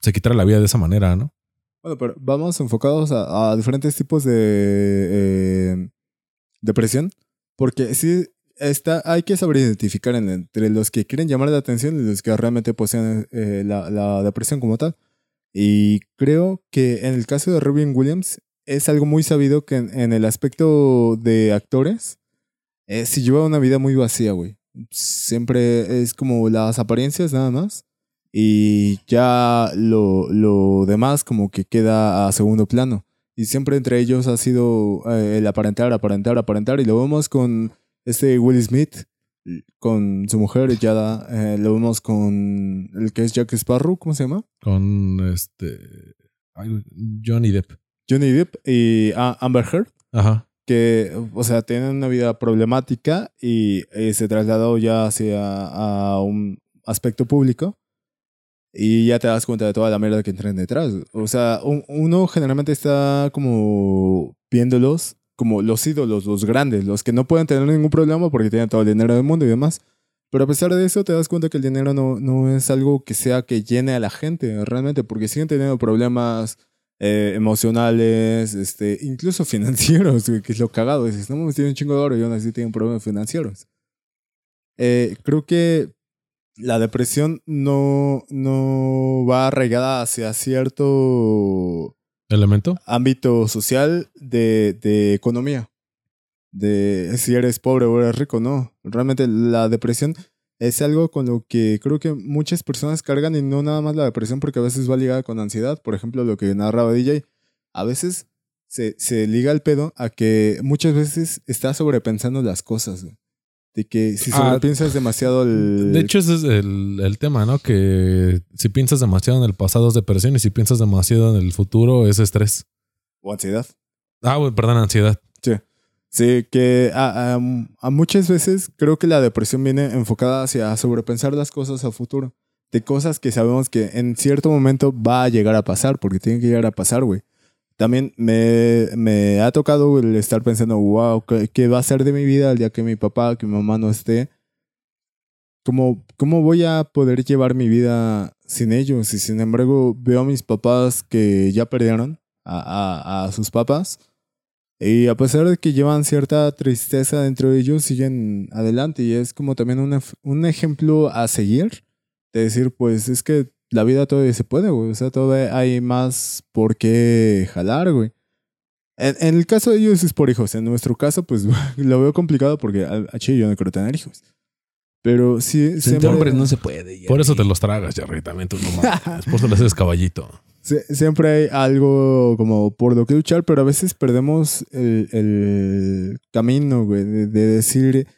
se quitara la vida de esa manera, ¿no? Bueno, pero vamos enfocados a, diferentes tipos de eh, depresión, porque sí está, hay que saber identificar en- entre los que quieren llamar la atención y los que realmente poseen eh, la, la depresión como tal. Y creo que en el caso de Robin Williams es algo muy sabido que en, el aspecto de actores, eh, si lleva una vida muy vacía, güey. Siempre es como las apariencias nada más. Y ya lo, lo demás como que queda a segundo plano. Y siempre entre ellos ha sido eh, el aparentar, aparentar, aparentar. Y lo vemos con este Will Smith, con su mujer Yada. eh, lo vemos con el que es Jack Sparrow, ¿cómo se llama? Con este. Johnny Depp. Johnny Depp y A- Amber Heard. Ajá. que, o sea, tienen una vida problemática y eh, se trasladó ya hacia a un aspecto público y ya te das cuenta de toda la mierda que traen detrás. O sea, un- uno generalmente está como viéndolos como los ídolos, los grandes, los que no pueden tener ningún problema porque tienen todo el dinero del mundo y demás. Pero a pesar de eso, te das cuenta que el dinero no, no es algo que sea que llene a la gente realmente, porque siguen teniendo problemas eh, emocionales, este, incluso financieros, que es lo cagado. Dices, no mames, tiene un chingo de oro y aún así tienen problemas financieros. Eh, creo que la depresión no, no va arraigada hacia cierto ¿Elemento? ámbito social de, de economía. De si eres pobre o eres rico, no. Realmente la depresión es algo con lo que creo que muchas personas cargan y no nada más la depresión porque a veces va ligada con ansiedad. Por ejemplo, lo que narraba DJ. A veces se, se liga el pedo a que muchas veces estás sobrepensando las cosas. De que si Ah, sobrepiensas demasiado el... De hecho, ese es el, el tema, ¿no? Que si piensas demasiado en el pasado es depresión y si piensas demasiado en el futuro es estrés. O ansiedad. Ah, perdón, ansiedad. Sí, que a, a- a muchas veces creo que la depresión viene enfocada hacia sobrepensar las cosas a futuro. De cosas que sabemos que en cierto momento va a llegar a pasar, porque tiene que llegar a pasar, güey. También me, me ha tocado el estar pensando, wow, ¿qué, qué va a ser de mi vida el día que mi papá, que mi mamá no esté? ¿Cómo, ¿Cómo voy a poder llevar mi vida sin ellos? Y sin embargo, veo a mis papás que ya perdieron a, a, sus papás. Y a pesar de que llevan cierta tristeza dentro de ellos, siguen adelante. Y es como también un, ef- un ejemplo a seguir. De decir, pues es que la vida todavía se puede, güey. O sea, todavía hay más por qué jalar, güey. En, en el caso de ellos es por hijos. En nuestro caso, pues lo veo complicado porque a, a Chile yo no quiero tener hijos. Pero sí, siempre, hombres no se puede. Por eso te los tragas, Jerry, también tú no mames. Por eso le haces caballito. Sie- siempre hay algo como por lo que luchar, pero a veces perdemos el, el camino, güey, de, de decir,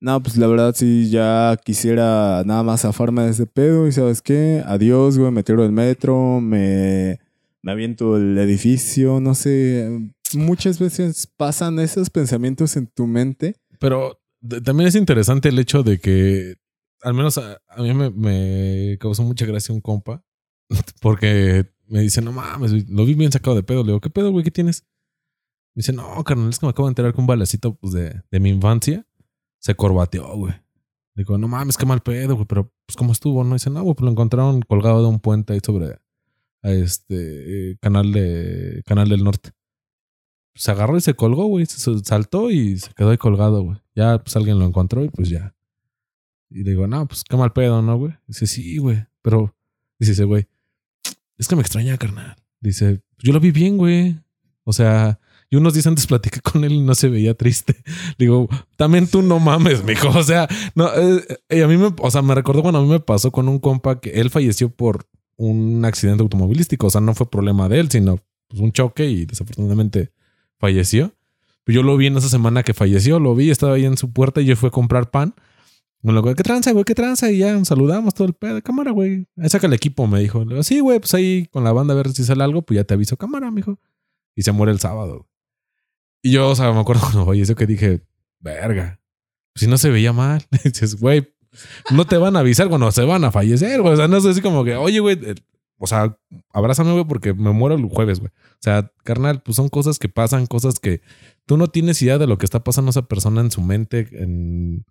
no, pues la verdad sí, ya quisiera nada más zafarme de ese pedo y sabes qué, adiós, güey, me tiro del metro, me, me aviento el edificio, no sé. Muchas veces pasan esos pensamientos en tu mente. Pero también es interesante el hecho de que, al menos a, a mí me, me causó mucha gracia un compa, porque me dice, no mames, lo vi bien sacado de pedo. Le digo, ¿qué pedo, güey? ¿Qué tienes? Me dice, no, carnal, es que me acabo de enterar que un balecito pues, de, de mi infancia se corbateó, güey. Digo, no mames, qué mal pedo, güey, pero pues cómo estuvo, ¿no? dice, no, güey, pues lo encontraron colgado de un puente ahí sobre este eh, canal de Canal del Norte. Se agarró y se colgó, güey. Se saltó y se quedó ahí colgado, güey. Ya, pues alguien lo encontró y pues ya. Y digo, no, pues qué mal pedo, ¿no, güey? Dice, sí, güey. Pero, dice ese güey, es que me extraña, carnal. Dice, yo lo vi bien, güey. O sea, y unos días antes platiqué con él y no se veía triste. Digo, también tú no mames, mijo. O sea, no, eh, a mí me, o sea, me recordó cuando a mí me pasó con un compa que él falleció por un accidente automovilístico. O sea, no fue problema de él, sino pues, un choque y desafortunadamente falleció. Pues yo lo vi en esa semana que falleció, lo vi, estaba ahí en su puerta y yo fui a comprar pan. Me lo ¿qué tranza, güey? ¿Qué tranza? Y ya saludamos todo el pedo cámara, güey. Ahí saca el equipo, me dijo. Le digo, sí, güey, pues ahí con la banda a ver si sale algo, pues ya te aviso cámara, mijo. Y se muere el sábado. Y yo, o sea, me acuerdo cuando falleció que dije, verga, si no se veía mal. Dices, güey, no te van a avisar cuando se van a fallecer, güey. O sea, no es así como que, oye, güey, eh, o sea, abrázame, güey, porque me muero el jueves, güey. O sea, carnal, pues son cosas que pasan, cosas que tú no tienes idea de lo que está pasando esa persona en su mente, en,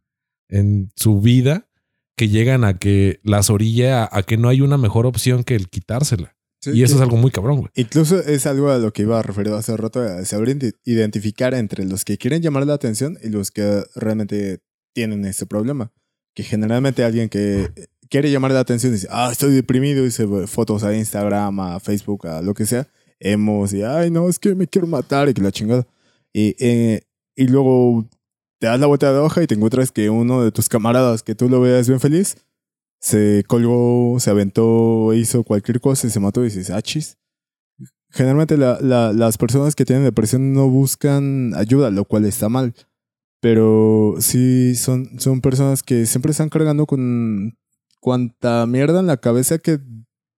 en su vida, que llegan a que las orilla a que no hay una mejor opción que el quitársela. Sí, y eso que- es algo muy cabrón, güey. Incluso es algo a lo que iba a referir hace rato, a saber ide- identificar entre los que quieren llamar la atención y los que realmente tienen ese problema. Que generalmente alguien que quiere llamar la atención dice, ah, estoy deprimido, y se fotos a Instagram, a Facebook, a lo que sea, hemos, y ay, no, es que me quiero matar y que la chingada. Y, eh, y luego te das la vuelta de hoja y te encuentras que uno de tus camaradas que tú lo veas bien feliz se colgó, se aventó, hizo cualquier cosa y se mató y dices, ah, chis. Generalmente la- las personas que tienen depresión no buscan ayuda, lo cual está mal. Pero sí son, son personas que siempre están cargando con cuanta mierda en la cabeza que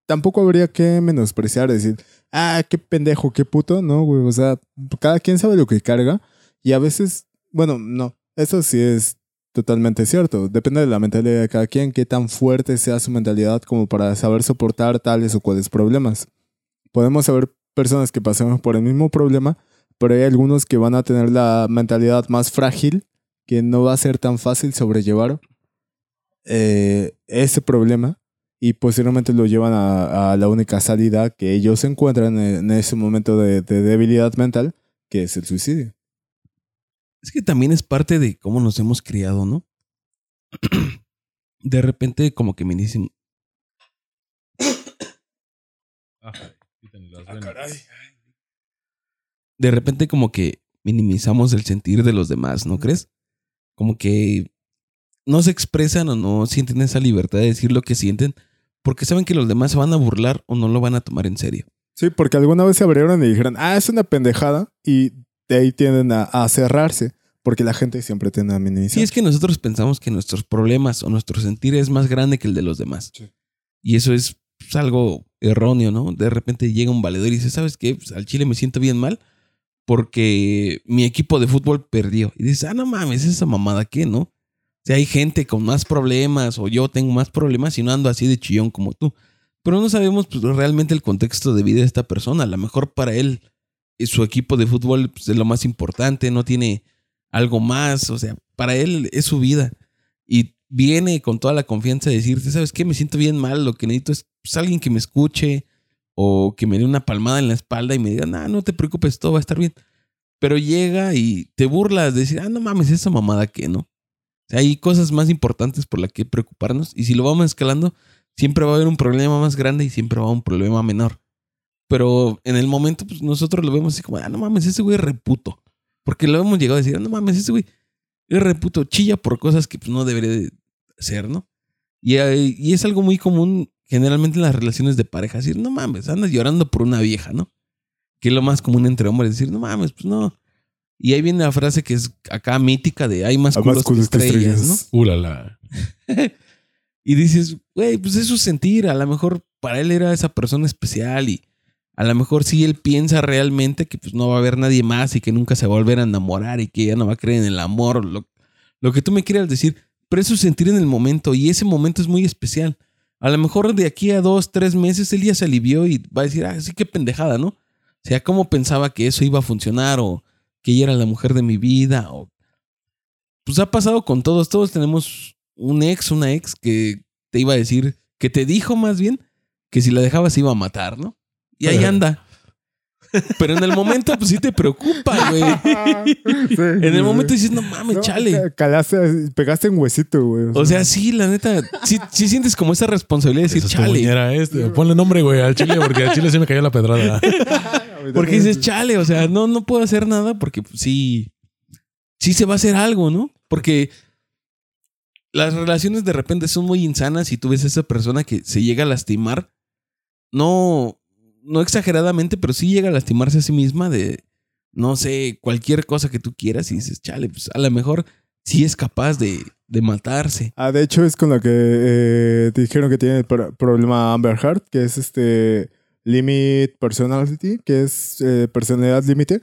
tampoco habría que menospreciar, decir, ah, qué pendejo, qué puto, no, güey. O sea, cada quien sabe lo que carga y a veces, bueno, no, eso sí es totalmente cierto. Depende de la mentalidad de cada quien, qué tan fuerte sea su mentalidad como para saber soportar tales o cuales problemas. Podemos saber personas que pasemos por el mismo problema, pero hay algunos que van a tener la mentalidad más frágil, que no va a ser tan fácil sobrellevar eh, ese problema y posteriormente lo llevan a, la única salida que ellos encuentran en, ese momento de debilidad mental, que es el suicidio. Es que también es parte de cómo nos hemos criado, ¿no? De repente, como que me dicen, de repente, como que minimizamos el sentir de los demás, ¿no crees? Como que no se expresan o no sienten esa libertad de decir lo que sienten porque saben que los demás se van a burlar o no lo van a tomar en serio. Sí, porque alguna vez se abrieron y dijeron, ah, es una pendejada, y de ahí tienden a, a cerrarse, porque la gente siempre tiende a minimizar. Sí, es que nosotros pensamos que nuestros problemas o nuestro sentir es más grande que el de los demás. Sí. Y eso es pues, algo erróneo, ¿no? De repente llega un valedor y dice, ¿sabes qué? Pues, al Chile me siento bien mal porque mi equipo de fútbol perdió. Y dices, ah, no mames, esa mamada, ¿qué, no? O sea, hay gente con más problemas o yo tengo más problemas y no ando así de chillón como tú. Pero no sabemos pues, realmente el contexto de vida de esta persona. A lo mejor para él su equipo de fútbol pues, es lo más importante, no tiene algo más, o sea, para él es su vida. Y viene con toda la confianza de decirte, ¿sabes qué? Me siento bien mal, lo que necesito es pues, alguien que me escuche o que me dé una palmada en la espalda y me diga, no, no te preocupes, todo va a estar bien. Pero llega y te burlas de decir, ah, no mames, esa mamada que no. O sea, hay cosas más importantes por las que preocuparnos y si lo vamos escalando, siempre va a haber un problema más grande y siempre va a haber un problema menor. Pero en el momento, pues nosotros lo vemos así como, ah, no mames, ese güey es reputo. Porque lo hemos llegado a decir, "Ah, no mames, ese güey es reputo, chilla por cosas que pues, no debería de ser, ¿no? Y, y es algo muy común generalmente en las relaciones de pareja, decir, no mames, andas llorando por una vieja, ¿no? Que es lo más común entre hombres, decir, no mames, pues no. Y ahí viene la frase que es acá mítica de hay más culos, que estrellas, ¿no? estrellas. Uh, la, la. Y dices, güey, pues es su sentir. A lo mejor para él era esa persona especial y a lo mejor sí él piensa realmente que pues no va a haber nadie más y que nunca se va a volver a enamorar y que ya no va a creer en el amor. Lo, que tú me quieras decir, pero es su sentir en el momento y ese momento es muy especial. A lo mejor de aquí a dos, tres meses él ya se alivió y va a decir, ah, sí, qué pendejada, ¿no? O sea, ¿cómo pensaba que eso iba a funcionar o que ella era la mujer de mi vida? O... Pues ha pasado con todos. Todos tenemos un ex, una ex que te iba a decir, que te dijo más bien que si la dejabas iba a matar, ¿no? Y ahí anda. Pero en el momento, pues sí te preocupa, güey. En el momento dices, no mames, No, chale. ca- Calaste, pegaste en huesito, güey. O sea, sí, la neta, sí, sí sientes como esa responsabilidad de decir, chale. buñera, este. Ponle nombre, güey, al chile, porque al chile sí me cayó la pedrada. Porque dices, chale, o sea, no, no puedo hacer nada porque pues, sí, sí se va a hacer algo, ¿no? Porque las relaciones de repente son muy insanas y tú ves a esa persona que se llega a lastimar, no, no exageradamente, pero sí llega a lastimarse a sí misma de, no sé, cualquier cosa que tú quieras y dices, chale, pues a lo mejor sí es capaz de, de matarse. Ah, de hecho es con lo que eh, te dijeron que tiene el pro- problema Amber Heard, que es este limit personality, que es eh, personalidad límite,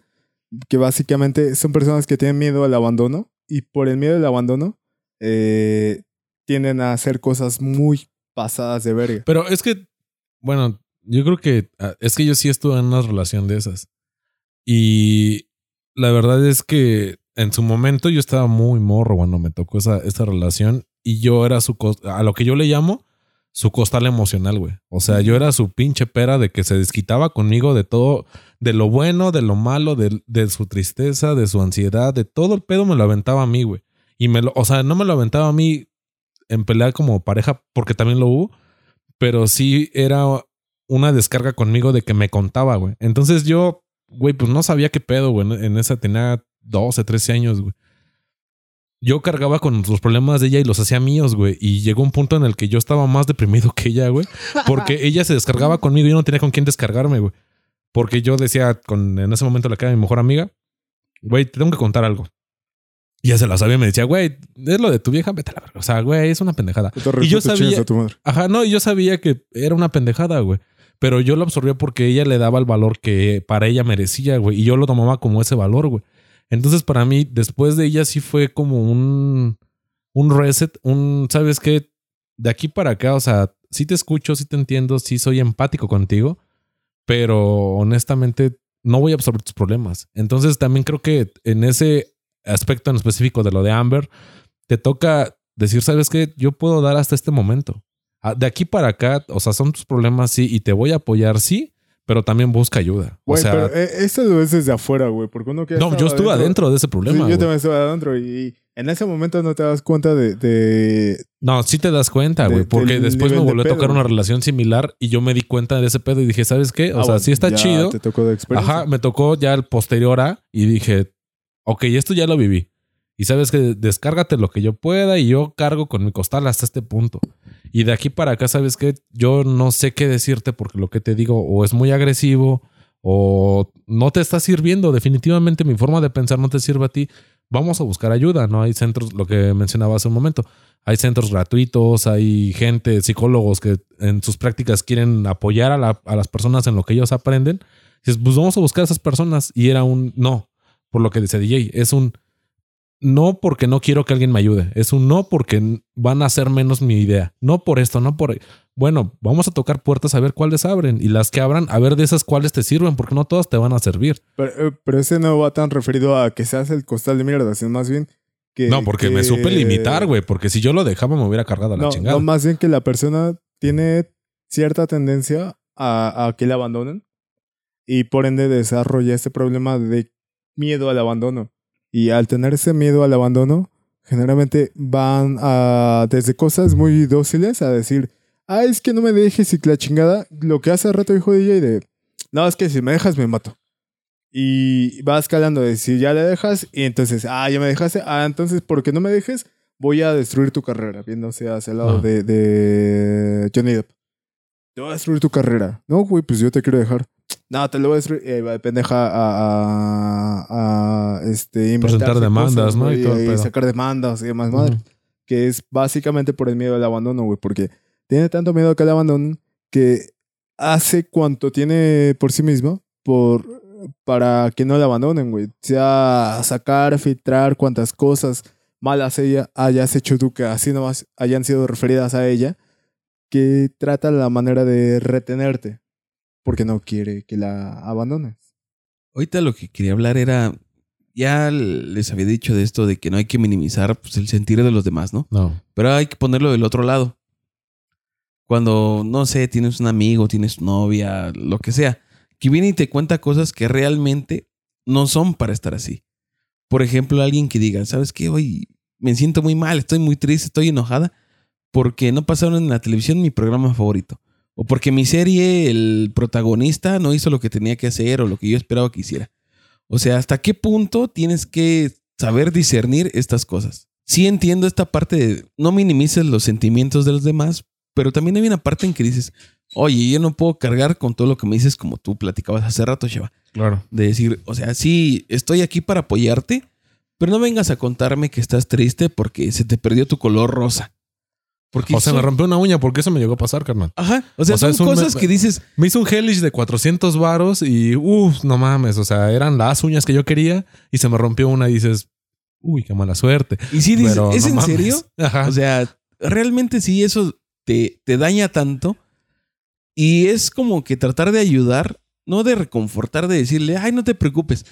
que básicamente son personas que tienen miedo al abandono y por el miedo al abandono eh, tienden a hacer cosas muy pasadas de verga. Pero es que, bueno, yo creo que ah, es que yo sí estuve en una relación de esas. Y la verdad es que en su momento yo estaba muy morro cuando me tocó esa, esa relación y yo era su a lo que yo le llamo su costal emocional, güey. O sea, yo era su pinche pera de que se desquitaba conmigo de todo, de lo bueno, de lo malo, de, de su tristeza, de su ansiedad, de todo el pedo me lo aventaba a mí, güey. Y me lo, o sea, no me lo aventaba a mí en pelea como pareja, porque también lo hubo, pero sí era una descarga conmigo de que me contaba, güey. Entonces yo, güey, pues no sabía qué pedo, güey. En esa tenía 12, 13 años, güey. Yo cargaba con los problemas de ella y los hacía míos, güey. Y llegó un punto en el que yo estaba más deprimido que ella, güey. Porque ella se descargaba conmigo y yo no tenía con quién descargarme, güey. Porque yo decía, con, en ese momento la que era mi mejor amiga, güey, te tengo que contar algo. Y ya se la sabía y me decía, güey, es lo de tu vieja, vete a la verga. O sea, güey, es una pendejada. Y yo sabía- a tu madre. Ajá, no, y yo sabía que era una pendejada, güey. Pero yo lo absorbía porque ella le daba el valor que para ella merecía, güey. Y yo lo tomaba como ese valor, güey. Entonces, para mí, después de ella sí fue como un, un reset, un, ¿sabes qué? De aquí para acá, o sea, sí te escucho, sí te entiendo, sí soy empático contigo, pero honestamente no voy a absorber tus problemas. Entonces, también creo que en ese aspecto en específico de lo de Amber, te toca decir, ¿sabes qué? Yo puedo dar hasta este momento. Ah, De aquí para acá, o sea, son tus problemas, sí, y te voy a apoyar, sí, pero también busca ayuda. O sea, pero eh, ves desde afuera, güey. Porque uno que no, yo estuve adentro de ese problema. Sí, yo güey. también estuve adentro y en ese momento no te das cuenta de, de- No, sí te das cuenta, de- güey, porque después me de volvió a tocar una relación similar y yo me di cuenta de ese pedo y dije, ¿sabes qué? O Ah, sea, bueno, sí está chido. Te tocó de experiencia. Ajá, me tocó ya el posterior a y dije, ok, esto ya lo viví. Y sabes que descárgate lo que yo pueda y yo cargo con mi costal hasta este punto. Y de aquí para acá, sabes que yo no sé qué decirte porque lo que te digo o es muy agresivo o no te está sirviendo. Definitivamente mi forma de pensar no te sirve a ti. Vamos a buscar ayuda, ¿no? Hay centros, lo que mencionaba hace un momento. Hay centros gratuitos, hay gente, psicólogos que en sus prácticas quieren apoyar a, la- a las personas en lo que ellos aprenden. Dices, pues vamos a buscar a esas personas. Y era un no, por lo que dice DJ. Es un no porque no quiero que alguien me ayude. Es un no porque van a hacer menos mi idea. No por esto, no por. Bueno, vamos a tocar puertas a ver cuáles abren. Y las que abran, a ver de esas cuáles te sirven, porque no todas te van a servir. Pero, eh, pero ese no va tan referido a que seas el costal de mierda, sino más bien que. No, porque me supe limitar, güey. Porque si yo lo dejaba, me hubiera cargado a la No, chingada. no, más bien que la persona tiene cierta tendencia a, a que la abandonen y por ende desarrolla este problema de miedo al abandono. Y al tener ese miedo al abandono, generalmente van a desde cosas muy dóciles a decir, ah, es que no me dejes y la chingada, lo que hace rato dijo DJ de, no, es que si me dejas me mato. Y va escalando de si ya le dejas y entonces, ah, ya me dejaste, ah, entonces porque no me dejes, voy a destruir tu carrera, viéndose hacia el lado Ah. de, de Johnny Depp. Te voy a destruir tu carrera. No, güey, pues yo te quiero dejar. No, te lo voy a destruir. Y ahí va de pendeja a, a, a, este, Presentar demandas, ¿no? Y güey, todo y sacar demandas y demás madre. Que es básicamente por el miedo al abandono, güey. Porque tiene tanto miedo que la abandonen que hace cuanto tiene por sí mismo por, para que no la abandonen, güey. Sea sacar, filtrar cuantas cosas malas ella hayas hecho tú que así nomás hayan sido referidas a ella, que trata la manera de retenerte porque no quiere que la abandones. Ahorita lo que quería hablar era. Ya les había dicho de esto de que no hay que minimizar pues, el sentir de los demás, ¿no? No. Pero hay que ponerlo del otro lado. Cuando, no sé, tienes un amigo, tienes novia, lo que sea, que viene y te cuenta cosas que realmente no son para estar así. Por ejemplo, alguien que diga, ¿sabes qué? Hoy me siento muy mal, estoy muy triste, estoy enojada porque no pasaron en la televisión mi programa favorito. O porque mi serie, el protagonista no hizo lo que tenía que hacer o lo que yo esperaba que hiciera. O sea, ¿hasta qué punto tienes que saber discernir estas cosas? Sí entiendo esta parte de no minimices los sentimientos de los demás, pero también hay una parte en que dices, oye, yo no puedo cargar con todo lo que me dices como tú platicabas hace rato, Sheva. Claro. De decir, o sea, sí, estoy aquí para apoyarte, pero no vengas a contarme que estás triste porque se te perdió tu color rosa. Porque O sea, me rompió una uña porque eso me llegó a pasar, carnal. Ajá. O sea, O sea, son un cosas me- que dices, Me hizo un hellish de 400 varos y, uff, no mames. O sea, eran las uñas que yo quería y se me rompió una y dices, uy, qué mala suerte. y sí dices, Pero ¿es no en mames. serio? Ajá. O sea, realmente sí eso te, te daña tanto Y es como que tratar de ayudar, no de reconfortar, de decirle, ay, no te preocupes,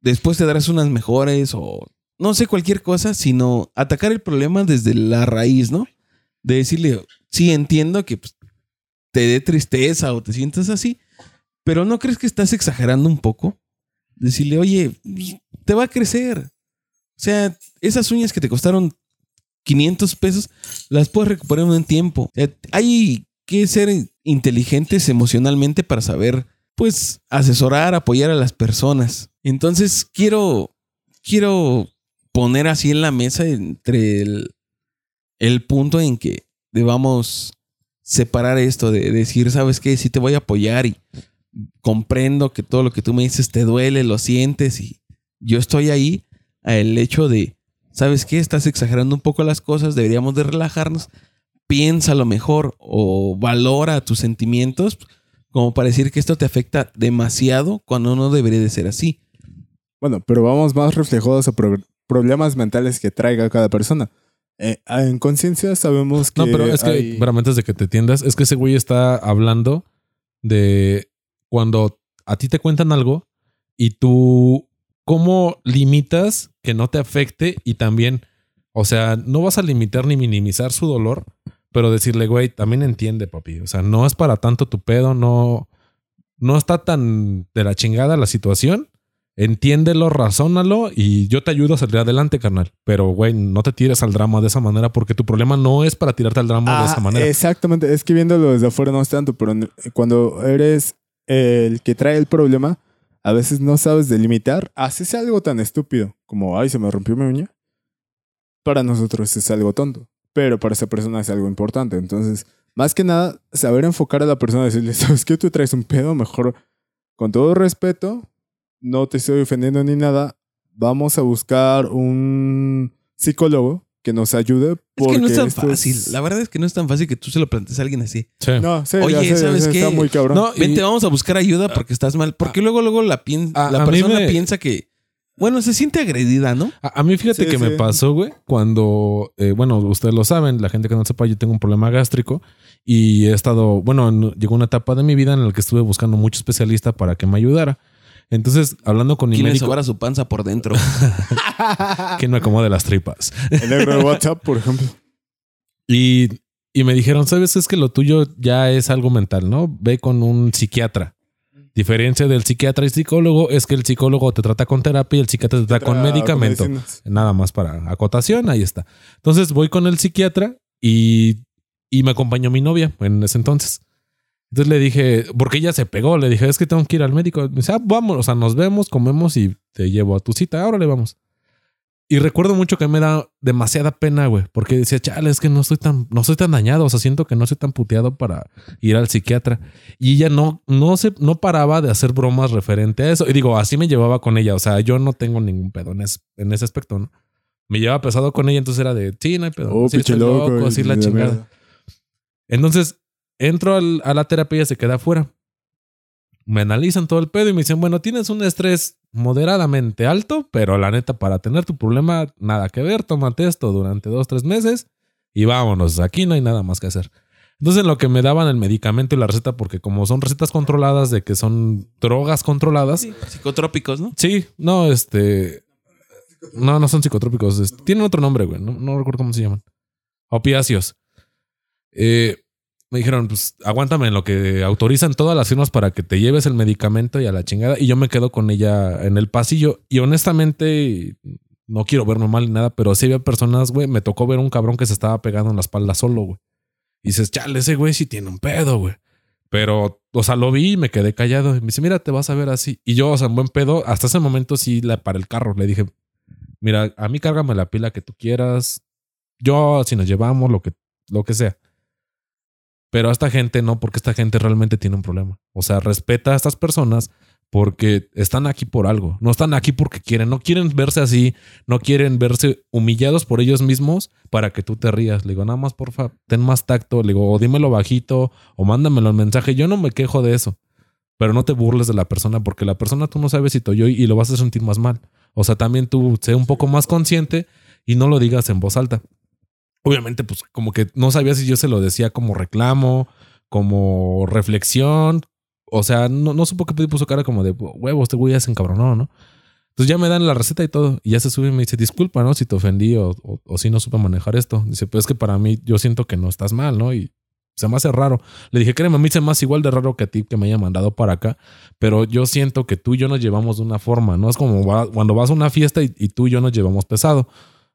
después te darás unas mejores o no sé, cualquier cosa, sino atacar el problema desde la raíz, ¿no? De decirle, sí, entiendo que pues, te dé tristeza o te sientas así, pero ¿no crees que estás exagerando un poco? Decirle, oye, te va a crecer. O sea, esas uñas que te costaron 500 pesos, las puedes recuperar en un tiempo. Hay que ser inteligentes emocionalmente para saber, pues, asesorar, apoyar a las personas. Entonces, quiero, quiero poner así en la mesa entre el, el punto en que debamos separar esto de decir, ¿sabes qué? Sí te voy a apoyar y comprendo que todo lo que tú me dices te duele, lo sientes y yo estoy ahí. El hecho de, ¿sabes qué? Estás exagerando un poco las cosas, deberíamos de relajarnos. Piensa lo mejor o valora tus sentimientos como para decir que esto te afecta demasiado cuando no debería de ser así. Bueno, pero vamos más reflejados a problemas mentales que traiga cada persona. Eh, en conciencia sabemos que. No, pero es que, pero antes de que te tiendas, es que ese güey está hablando de cuando a ti te cuentan algo y tú, ¿cómo limitas que no te afecte? Y también, o sea, no vas a limitar ni minimizar su dolor, pero decirle, güey, también entiende, papi. O sea, no es para tanto tu pedo, no, no está tan de la chingada la situación entiéndelo, razónalo y yo te ayudo a salir adelante, carnal. Pero, güey, no te tires al drama de esa manera porque tu problema no es para tirarte al drama de esa manera. Exactamente, es que viéndolo desde afuera no es tanto, pero cuando eres el que trae el problema, a veces no sabes delimitar, haces algo tan estúpido como, ay, se me rompió mi uña. Para nosotros es algo tonto, pero para esa persona es algo importante. Entonces, más que nada, saber enfocar a la persona, decirle, ¿sabes qué? Tú traes un pedo, mejor, con todo respeto, no te estoy ofendiendo ni nada, vamos a buscar un psicólogo que nos ayude. Porque es que no es tan fácil. La verdad es que no es tan fácil que tú se lo plantes a alguien así. No, Oye, ¿sabes qué? Está muy cabrón. No, Vente, vamos a buscar ayuda porque estás mal. Porque luego, luego la, la persona piensa que. Bueno, se siente agredida, ¿no? A, mí fíjate que me pasó, güey, cuando, eh, bueno, ustedes lo saben, la gente que no sepa, yo tengo un problema gástrico y he estado, bueno, llegó una etapa de mi vida en la que estuve buscando mucho especialista para que me ayudara. Entonces, hablando con mi ¿Quién médico... le su panza por dentro? ¿Quién me acomode las tripas? El negro de WhatsApp, por ejemplo. Y, y me dijeron, ¿sabes? Es que lo tuyo ya es algo mental, ¿no? Ve con un psiquiatra. Diferencia del psiquiatra y psicólogo es que el psicólogo te trata con terapia y el psiquiatra te trata con medicamento. Nada más para acotación, ahí está. Entonces voy con el psiquiatra y, y me acompañó mi novia en ese entonces. Entonces le dije, porque ella se pegó, le dije, es que tengo que ir al médico. Me dice, ah, vamos, o sea, nos vemos, comemos y te llevo a tu cita. Ahora le vamos. Y recuerdo mucho que me da demasiada pena, güey, porque decía, chale, es que no estoy tan, no soy tan dañado, o sea, siento que no soy tan puteado para ir al psiquiatra. Y ella no, no se, no paraba de hacer bromas referente a eso. Y digo, así me llevaba con ella, o sea, yo no tengo ningún pedo en, en ese aspecto, ¿no? Me llevaba pesado con ella, entonces era de, sí, no hay pedo. Oh, sí, loco, así la chingada. Entonces, Entro a la terapia y se queda afuera. Me analizan todo el pedo y me dicen, bueno, tienes un estrés moderadamente alto, pero la neta, para tener tu problema, nada que ver, tómate esto durante dos, tres meses y vámonos, aquí no hay nada más que hacer. Entonces, lo que me daban el medicamento y la receta, porque como son recetas controladas de que son drogas controladas. psicotrópicos, ¿no? Sí, no, este. No, no son psicotrópicos. tienen otro nombre, güey. No, no recuerdo cómo se llaman. Opiáceos. Eh, me dijeron, pues aguántame en lo que autorizan todas las firmas para que te lleves el medicamento y a la chingada. Y yo me quedo con ella en el pasillo. Y honestamente, no quiero verme mal ni nada, pero sí había personas, güey. Me tocó ver un cabrón que se estaba pegando en la espalda solo, güey. Y dices, chale, ese güey sí tiene un pedo, güey. Pero, o sea, lo vi y me quedé callado. Y me dice, mira, te vas a ver así. Y yo, o sea, en buen pedo, hasta ese momento sí la para el carro. Le dije, mira, a mí cárgame la pila que tú quieras. Yo, si nos llevamos, lo que, lo que sea. Pero a esta gente no, porque esta gente realmente tiene un problema. O sea, respeta a estas personas porque están aquí por algo. No están aquí porque quieren. No quieren verse así. No quieren verse humillados por ellos mismos para que tú te rías. Le digo, nada más, porfa, ten más tacto. Le digo, o dímelo bajito o mándamelo el mensaje. Yo no me quejo de eso. Pero no te burles de la persona porque la persona tú no sabes si te y lo vas a sentir más mal. O sea, también tú sé un poco más consciente y no lo digas en voz alta obviamente, pues como que no sabía si yo se lo decía como reclamo, como reflexión. O sea, no, no supo qué puso cara como de huevos, este güey ya se encabronó, ¿no? Entonces ya me dan la receta y todo. Y ya se sube y me dice, disculpa, ¿no? Si te ofendí o, o, si no supe manejar esto. Dice, pues es que para mí yo siento que no estás mal, ¿no? Y se me hace raro. Le dije, créeme, a mí se me hace igual de raro que a ti que me haya mandado para acá. Pero yo siento que tú y yo nos llevamos de una forma, ¿no? Es como cuando vas a una fiesta y, y tú y yo nos llevamos pesado.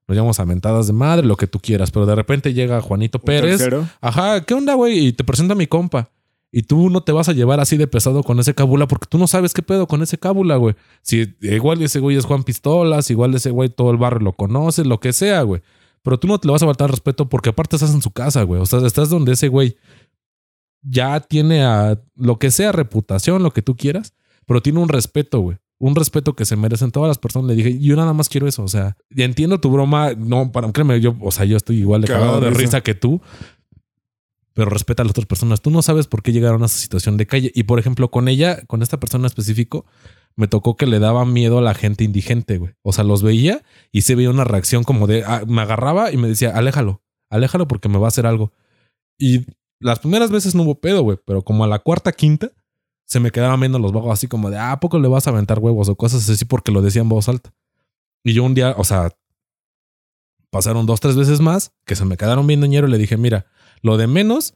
Nos llevamos a mentadas de madre, lo que tú quieras. Pero de repente llega Juanito Pérez. tercero. Ajá, ¿qué onda, güey? Y te presenta a mi compa. Y tú no te vas a llevar así de pesado con ese cábula porque tú no sabes qué pedo con ese cábula, güey. Si igual ese güey es Juan Pistolas, igual ese güey todo el barrio lo conoce, lo que sea, güey. Pero tú no te le vas a faltar respeto porque aparte estás en su casa, güey. O sea, estás donde ese güey ya tiene a lo que sea reputación, lo que tú quieras, pero tiene un respeto, güey. Un respeto que se merecen todas las personas. Le dije, yo nada más quiero eso. O sea, ya entiendo tu broma. No, para créeme, yo, o sea, yo estoy igual de Cagado de risa. que tú pero respeta a las otras personas. Tú no sabes por qué llegaron a esa situación de calle. Y por ejemplo, con ella, con esta persona específico, me tocó que le daba miedo a la gente indigente, güey. O sea, los veía y se veía una reacción como de, ah, me agarraba y me decía, aléjalo, aléjalo porque me va a hacer algo. Y las primeras veces no hubo pedo, güey, pero como a la cuarta, quinta, se me quedaban viendo los vagos así como de, ah, ¿a poco le vas a aventar huevos o cosas así porque lo decía en voz alta? Y yo un día, o sea, pasaron dos, tres veces más que se me quedaron viendo ñero y le dije, mira, lo de menos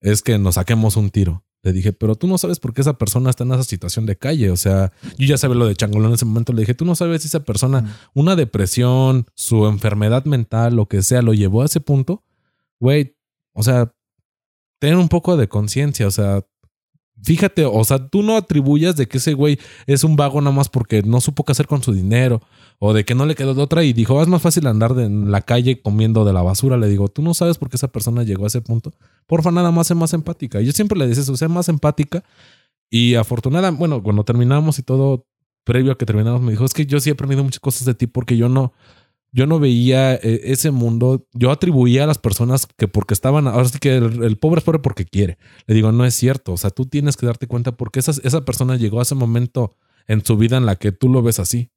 es que nos saquemos un tiro. Le dije, pero tú no sabes por qué esa persona está en esa situación de calle. O sea, yo ya sabía lo de Changolón en ese momento. Le dije, tú no sabes si esa persona, una depresión, su enfermedad mental, lo que sea, lo llevó a ese punto. Güey, o sea, ten un poco de conciencia. O sea, fíjate, o sea, tú no atribuyas de que ese güey es un vago nada más porque no supo qué hacer con su dinero o de que no le quedó de otra y dijo, "Ah, es más fácil andar de- en la calle comiendo de la basura. Le digo, tú no sabes por qué esa persona llegó a ese punto. Porfa, nada más sé más empática. Y yo siempre le decía eso, sé más empática. Y afortunada, bueno, cuando terminamos y todo, previo a que terminamos, me dijo, es que yo sí he aprendido muchas cosas de ti porque yo no, yo no veía eh, ese mundo. Yo atribuía a las personas que porque estaban, ahora sí que el, pobre es pobre porque quiere. Le digo, no es cierto. O sea, tú tienes que darte cuenta porque esa, esa persona llegó a ese momento en su vida en la que tú lo ves así.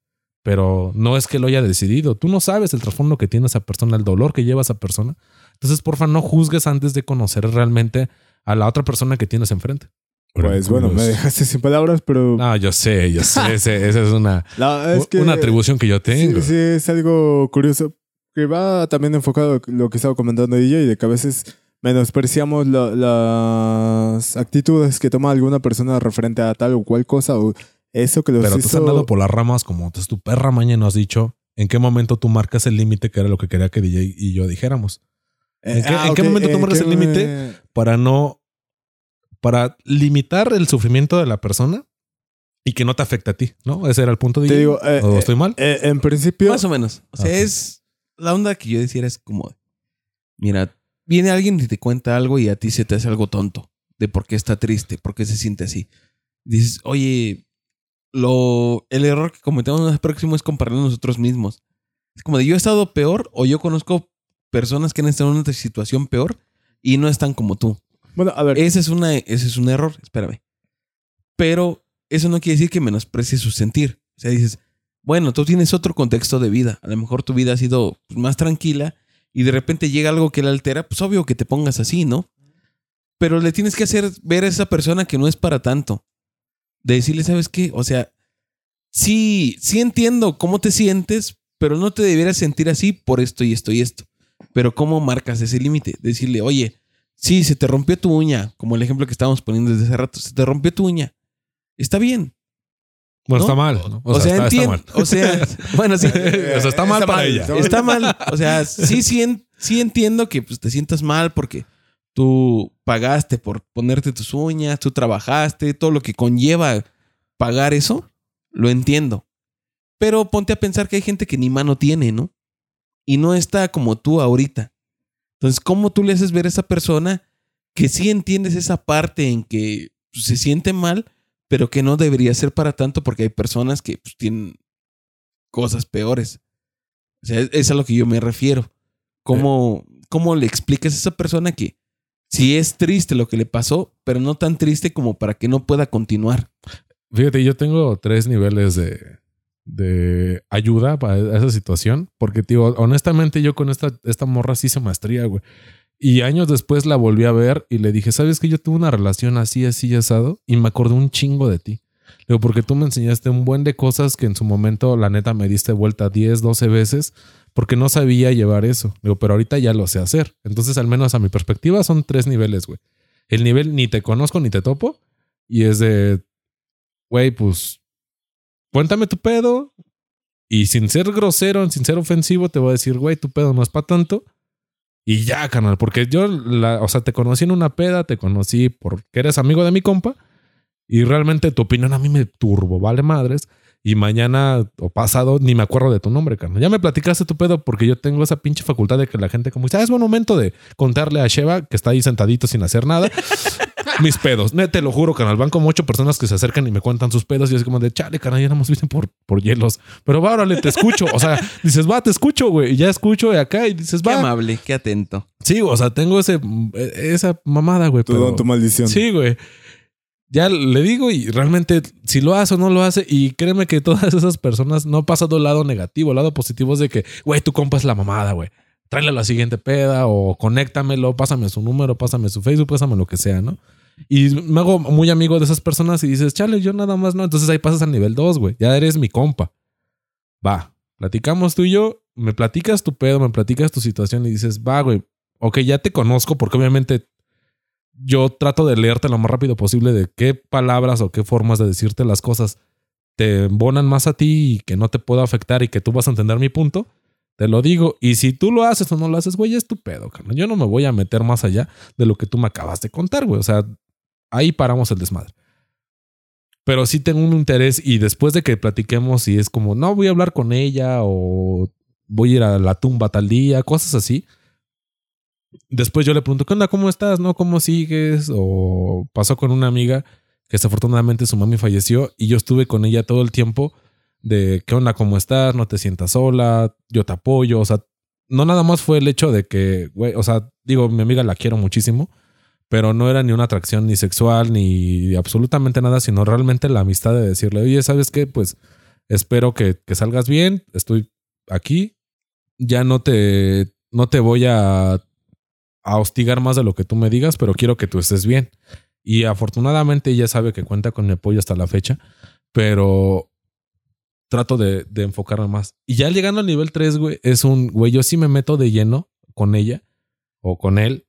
Pero no es que lo haya decidido. Tú no sabes el trasfondo que tiene esa persona, el dolor que lleva esa persona. Entonces, porfa, no juzgues antes de conocer realmente a la otra persona que tienes enfrente. Pues bueno, me dejaste sin palabras, pero No, yo sé, yo sé. ese- Esa es una, es que una atribución que yo tengo. Sí, sí, es algo curioso que va también enfocado a lo que estaba comentando ella y de que a veces menospreciamos la- las actitudes que toma alguna persona referente a tal o cual cosa o eso que los Pero te has hizo... andado por las ramas como entonces tu perra mañana has dicho en qué momento tú marcas el límite que era lo que quería que DJ y yo dijéramos. Eh, ¿en qué- ah, en qué ok, momento tú ¿en marcas el límite? Para no. Para limitar el sufrimiento de la persona y que no te afecte a ti, ¿no? Ese era el punto de Te digo, eh, ¿O eh, estoy mal? eh, en principio... Más o menos. O sea, Ok. es la onda que yo decía es como, mira, viene alguien y te cuenta algo y a ti se te hace algo tonto de por qué está triste, por qué se siente así. Dices, oye, lo, el error que cometemos más próximo es compararnos nosotros mismos. Es como de yo he estado peor o yo conozco personas que han estado en una situación peor y no están como tú. Bueno, a ver, Ese es, ese es un error, espérame. Pero eso no quiere decir que menosprecies su sentir. O sea, dices, bueno, tú tienes otro contexto de vida. A lo mejor tu vida ha sido pues, más tranquila y de repente llega algo que la altera, pues obvio que te pongas así, ¿no? Pero le tienes que hacer ver a esa persona que no es para tanto. De decirle, ¿sabes qué? O sea, sí, sí entiendo cómo te sientes, pero no te debieras sentir así por esto y esto y esto. Pero ¿cómo marcas ese límite? Decirle, oye, sí, se te rompió tu uña, como el ejemplo que estábamos poniendo desde hace rato, se te rompió tu uña. Está bien. Bueno, ¿no? está mal. ¿no? O, sea, está, está entiendo. mal. O sea, bueno, sí. o sea, está mal para ella. Está mal. O sea, sí, sí, en- sí entiendo que pues, te sientas mal porque tú pagaste por ponerte tus uñas, tú trabajaste, todo lo que conlleva pagar eso, lo entiendo. Pero ponte a pensar que hay gente que ni mano tiene, ¿no? Y no está como tú ahorita. Entonces, ¿cómo tú le haces ver a esa persona que sí entiendes esa parte en que pues, se siente mal, pero que no debería ser para tanto porque hay personas que pues, tienen cosas peores? O sea, es, a lo que yo me refiero. ¿Cómo, ¿Cómo le explicas a esa persona que sí es triste lo que le pasó, pero no tan triste como para que no pueda continuar? Fíjate, yo tengo tres niveles de, de ayuda para esa situación. Porque, tío, honestamente, yo con esta, esta morra sí hice maestría, güey. Y años después la volví a ver y le dije, ¿sabes que yo tuve una relación así, así, asado? Y me acordé un chingo de ti. Digo, porque tú me enseñaste un buen de cosas que en su momento, la neta, me diste vuelta 10, 12 veces porque no sabía llevar eso. Digo, pero ahorita ya lo sé hacer. Entonces, al menos a mi perspectiva, son tres niveles, güey. El nivel ni te conozco ni te topo. Y es de, güey, pues, cuéntame tu pedo. Y sin ser grosero, sin ser ofensivo, te voy a decir, güey, tu pedo no es para tanto. Y ya, canal, porque yo, la, o sea, te conocí en una peda, te conocí porque eres amigo de mi compa. Y realmente tu opinión a mí me turbo, vale madres. Y mañana o pasado ni me acuerdo de tu nombre, carnal. Ya me platicaste tu pedo porque yo tengo esa pinche facultad de que la gente como dice, ah, es buen momento de contarle a Sheva que está ahí sentadito sin hacer nada. mis pedos. te lo juro, canal. Van como ocho personas que se acercan y me cuentan sus pedos y es como de, chale, canal, ya no nos viste por, por hielos. Pero va, órale, te escucho. O sea, dices, va, te escucho, güey. Y ya escucho de acá y dices, va. Qué amable, qué atento. Sí, o sea, tengo ese, esa mamada, güey. Tu don, tu maldición. Sí, güey ya le digo y realmente si lo hace o no lo hace y créeme que todas esas personas no pasan del lado negativo, el lado positivo es de que, güey, tu compa es la mamada, güey. Tráele la siguiente peda o conéctamelo, pásame su número, pásame su Facebook, pásame lo que sea, ¿no? Y me hago muy amigo de esas personas y dices, chale, yo nada más no. Entonces ahí pasas al nivel 2, güey. Ya eres mi compa. Va, platicamos tú y yo, me platicas tu pedo, me platicas tu situación y dices, va, güey, ok, ya te conozco porque obviamente yo trato de leerte lo más rápido posible de qué palabras o qué formas de decirte las cosas te embonan más a ti y que no te pueda afectar y que tú vas a entender mi punto. Te lo digo. Y si tú lo haces o no lo haces, güey, es tu pedo, carnal. Yo no me voy a meter más allá de lo que tú me acabas de contar, güey. O sea, ahí paramos el desmadre. Pero sí tengo un interés y después de que platiquemos y es como, no, voy a hablar con ella o voy a ir a la tumba tal día, cosas así después yo le pregunto, ¿qué onda? ¿Cómo estás? ¿No? ¿Cómo sigues? O pasó con una amiga que desafortunadamente su mami falleció y yo estuve con ella todo el tiempo de qué onda, cómo estás, no te sientas sola, yo te apoyo, o sea, no nada más fue el hecho de que, güey, o sea, digo, mi amiga la quiero muchísimo, pero no era ni una atracción ni sexual ni absolutamente nada, sino realmente la amistad de decirle, oye, ¿sabes qué? Pues espero que, que salgas bien, estoy aquí, ya no te, no te voy a a hostigar más de lo que tú me digas, pero quiero que tú estés bien. Y afortunadamente ella sabe que cuenta con mi apoyo hasta la fecha, pero trato de, enfocarme más. Y ya llegando al nivel 3, güey, es un, güey, yo sí me meto de lleno con ella o con él.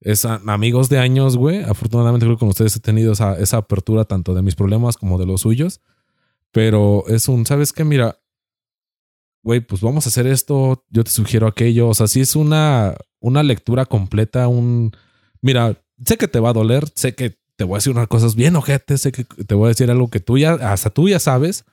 Es amigos de años, güey. Afortunadamente creo que con ustedes he tenido esa, esa apertura tanto de mis problemas como de los suyos. Pero es un, ¿sabes qué? Mira, güey, pues vamos a hacer esto, yo te sugiero aquello. O sea, sí es una, una lectura completa, un... Mira, sé que te va a doler, sé que te voy a decir unas cosas bien ojetes, sé que te voy a decir algo que tú ya, hasta tú ya sabes,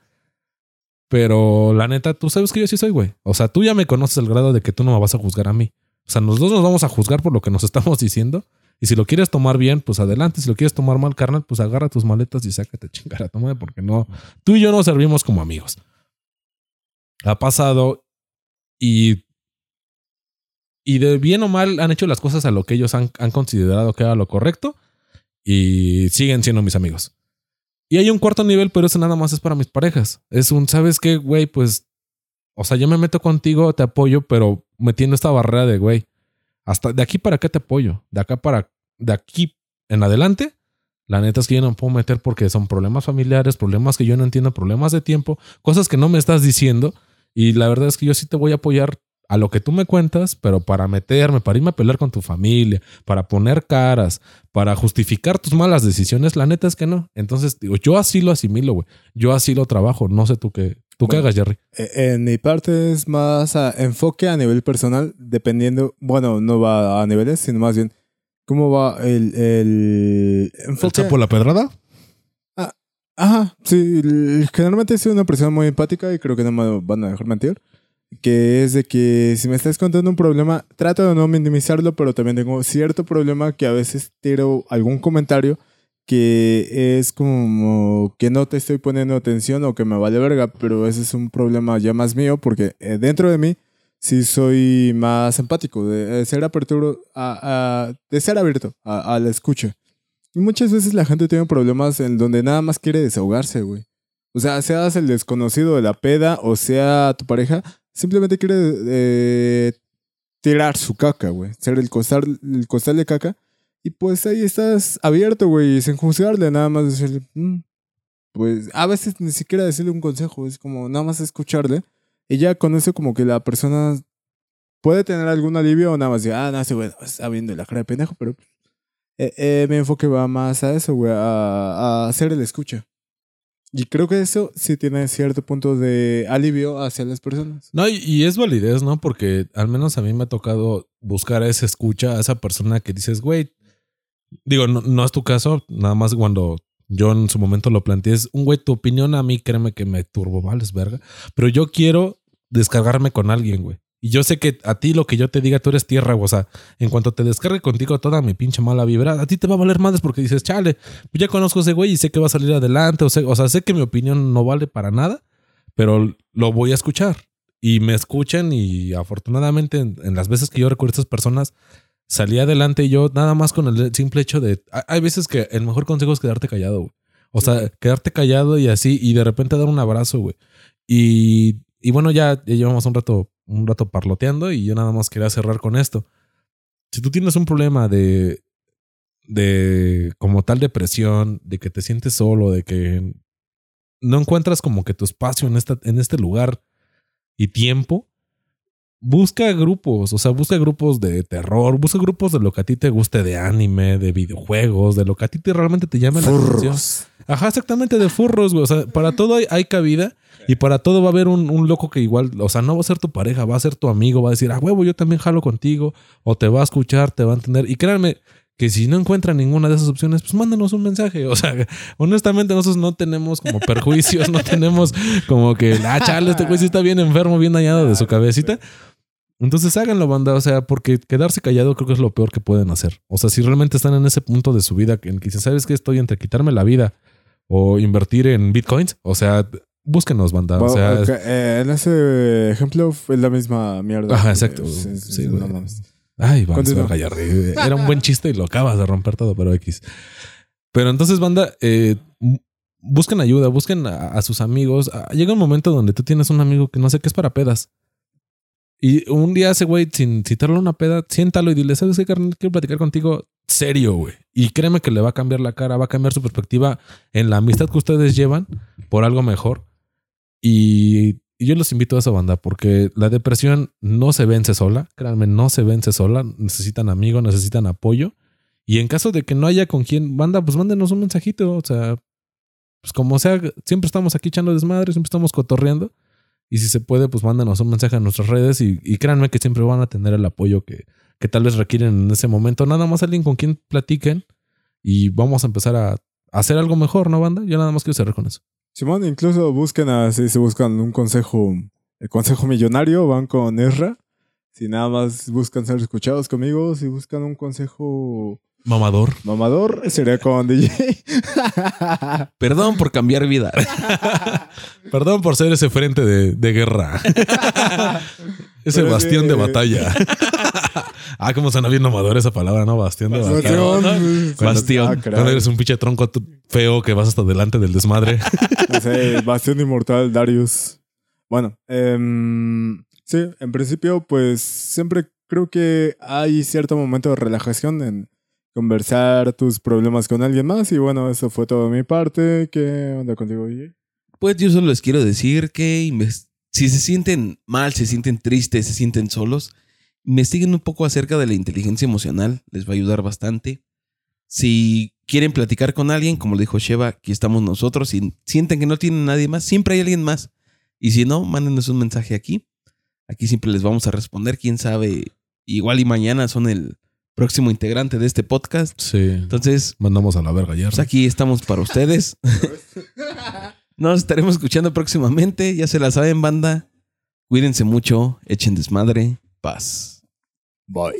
pero la neta, tú sabes que yo sí soy, güey. O sea, tú ya me conoces al grado de que tú no me vas a juzgar a mí. O sea, nosotros nos vamos a juzgar por lo que nos estamos diciendo. Y si lo quieres tomar bien, pues adelante. Si lo quieres tomar mal, carnal, pues agarra tus maletas y sácate chingada, toma, porque no. Tú y yo nos servimos como amigos. Ha pasado y y de bien o mal han hecho las cosas a lo que ellos han, considerado que era lo correcto y siguen siendo mis amigos. Y hay un cuarto nivel, pero eso nada más es para mis parejas. Es un, ¿sabes qué, güey? Pues, o sea, yo me meto contigo, te apoyo, pero metiendo esta barrera de, güey, hasta de aquí para acá te apoyo, de acá para, de aquí en adelante, la neta es que yo no puedo meter porque son problemas familiares, problemas que yo no entiendo, problemas de tiempo, cosas que no me estás diciendo. Y la verdad es que yo sí te voy a apoyar a lo que tú me cuentas, pero para meterme, para irme a pelear con tu familia, para poner caras, para justificar tus malas decisiones, la neta es que no. Entonces, digo, yo así lo asimilo, güey. Yo así lo trabajo. No sé tú qué, tú qué hagas, Jerry. E, en mi parte es más a enfoque a nivel personal, dependiendo, bueno, no va a niveles, sino más bien, ¿cómo va el, el enfoque? ¿El la pedrada? Ah, ajá, sí. Generalmente soy una persona muy empática y creo que no me van a dejar mentir que es de que si me estás contando un problema, trato de no minimizarlo, pero también tengo cierto problema que a veces tiro algún comentario que es como que no te estoy poniendo atención o que me vale verga, pero ese es un problema ya más mío porque eh, dentro de mí sí soy más empático, de, ser aperturo, a, de ser abierto a, a la escucha. Y muchas veces la gente tiene problemas en donde nada más quiere desahogarse, güey. O sea, seas el desconocido de la peda o sea tu pareja, simplemente quiere eh, tirar su caca, güey. Ser el costal, el costal de caca. Y pues ahí estás abierto, güey, sin juzgarle, nada más decirle, "Mm". pues a veces ni siquiera decirle un consejo, es como nada más escucharle. Y ya con eso como que la persona puede tener algún alivio o nada más decir, ah, no, ese güey está viendo la cara de pendejo, pero eh, eh, mi enfoque va más a eso, güey, a, a hacer el escucha. Y creo que eso sí tiene cierto punto de alivio hacia las personas. No, y, es validez, ¿no? Porque al menos a mí me ha tocado buscar a esa escucha, a esa persona que dices, güey, digo, no, no es tu caso, nada más cuando yo en su momento lo planteé, es un güey, tu opinión a mí, créeme que me turbo, vales, verga. Pero yo quiero descargarme con alguien, güey. Y yo sé que a ti lo que yo te diga, tú eres tierra. O sea, en cuanto te descargue contigo toda mi pinche mala vibra, a ti te va a valer madres porque dices, chale, pues ya conozco a ese güey y sé que va a salir adelante. O sea, o sea, sé que mi opinión no vale para nada, pero lo voy a escuchar. Y me escuchan y afortunadamente en, en las veces que yo recuerdo a estas personas, salí adelante yo nada más con el simple hecho de... hay- Hay veces que el mejor consejo es quedarte callado, güey. O sea, quedarte callado y así y de repente dar un abrazo, güey. Y, y bueno, ya, ya llevamos un rato, un rato parloteando y yo nada más quería cerrar con esto. Si tú tienes un problema de, de como tal depresión, de que te sientes solo, de que no encuentras como que tu espacio en, esta, en este lugar y tiempo, busca grupos, o sea, busca grupos de terror, busca grupos de lo que a ti te guste de anime, de videojuegos, de lo que a ti te realmente te llame la atención. Furros. Ajá, exactamente, de furros, güey. O sea, para todo hay, hay cabida y para todo va a haber un, un loco que igual, o sea, no va a ser tu pareja, va a ser tu amigo, va a decir, ah, huevo, yo también jalo contigo, o te va a escuchar, te va a entender. Y créanme que si no encuentran ninguna de esas opciones, pues mándanos un mensaje. O sea, honestamente, nosotros no tenemos como perjuicios, no tenemos como que, ah, chale, este güey sí está bien enfermo, bien dañado de su cabecita. Entonces háganlo, banda. O sea, porque quedarse callado creo que es lo peor que pueden hacer. O sea, si realmente están en ese punto de su vida en que dicen, ¿sabes qué? Estoy entre quitarme la vida o invertir en bitcoins. O sea, búsquenos, banda. O sea, eh, en ese ejemplo es la misma mierda. Ajá, exacto. Es- es- Sí, no mames. Ay, vamos, ya reí. Era un buen chiste y lo acabas de romper todo, pero X. Pero entonces, banda, eh, busquen ayuda, busquen a, a sus amigos. Ah, Llega un momento donde tú tienes un amigo que no sé qué es para pedas. Y un día ese güey, sin citarle una peda, siéntalo y dile, ¿sabes qué, carnal? Quiero platicar contigo serio, güey. Y créeme que le va a cambiar la cara, va a cambiar su perspectiva en la amistad que ustedes llevan por algo mejor. Y, yo los invito a esa banda porque la depresión no se vence sola. Créanme, no se vence sola. Necesitan amigos, necesitan apoyo. Y en caso de que no haya con quien banda, pues mándenos un mensajito. O sea, pues como sea, siempre estamos aquí echando desmadre, siempre estamos cotorreando. Y si se puede, pues mándanos un mensaje a nuestras redes y, créanme que siempre van a tener el apoyo que, que tal vez requieren en ese momento. Nada más alguien con quien platiquen y vamos a empezar a, a hacer algo mejor, ¿no, banda? Yo nada más quiero cerrar con eso. Simón, incluso busquen así, si buscan un consejo, el consejo millonario, van con Ezra. Si nada más buscan ser escuchados conmigo, si buscan un consejo Mamador. mamador, sería con DJ. Perdón por cambiar vida. Perdón por ser ese frente de, de guerra. ese Pero bastión sí. de batalla. ah, como suena bien mamador esa palabra, ¿no? Bastión de batalla. Bastión. Bastión. Ah, cuando eres un pinche tronco feo que vas hasta delante del desmadre. No sé, Bastión Inmortal, Darius. Bueno, em, sí, en principio, pues siempre creo que hay cierto momento de relajación en conversar tus problemas con alguien más. Y bueno, eso fue todo de mi parte. ¿Qué onda contigo, DJ? Pues yo solo les quiero decir que si se sienten mal, se sienten tristes, se sienten solos, investiguen un poco acerca de la inteligencia emocional, les va a ayudar bastante. Si quieren platicar con alguien, como dijo Sheva, aquí estamos nosotros. Si sienten que no tienen nadie más, siempre hay alguien más. Y si no, mándenos un mensaje aquí. Aquí siempre les vamos a responder. Quién sabe, igual y mañana son el próximo integrante de este podcast. Sí. Entonces, Mandamos a la verga ya. pues aquí estamos para ustedes. Nos estaremos escuchando próximamente. Ya se la saben, banda. Cuídense mucho. Echen desmadre. Paz. Bye.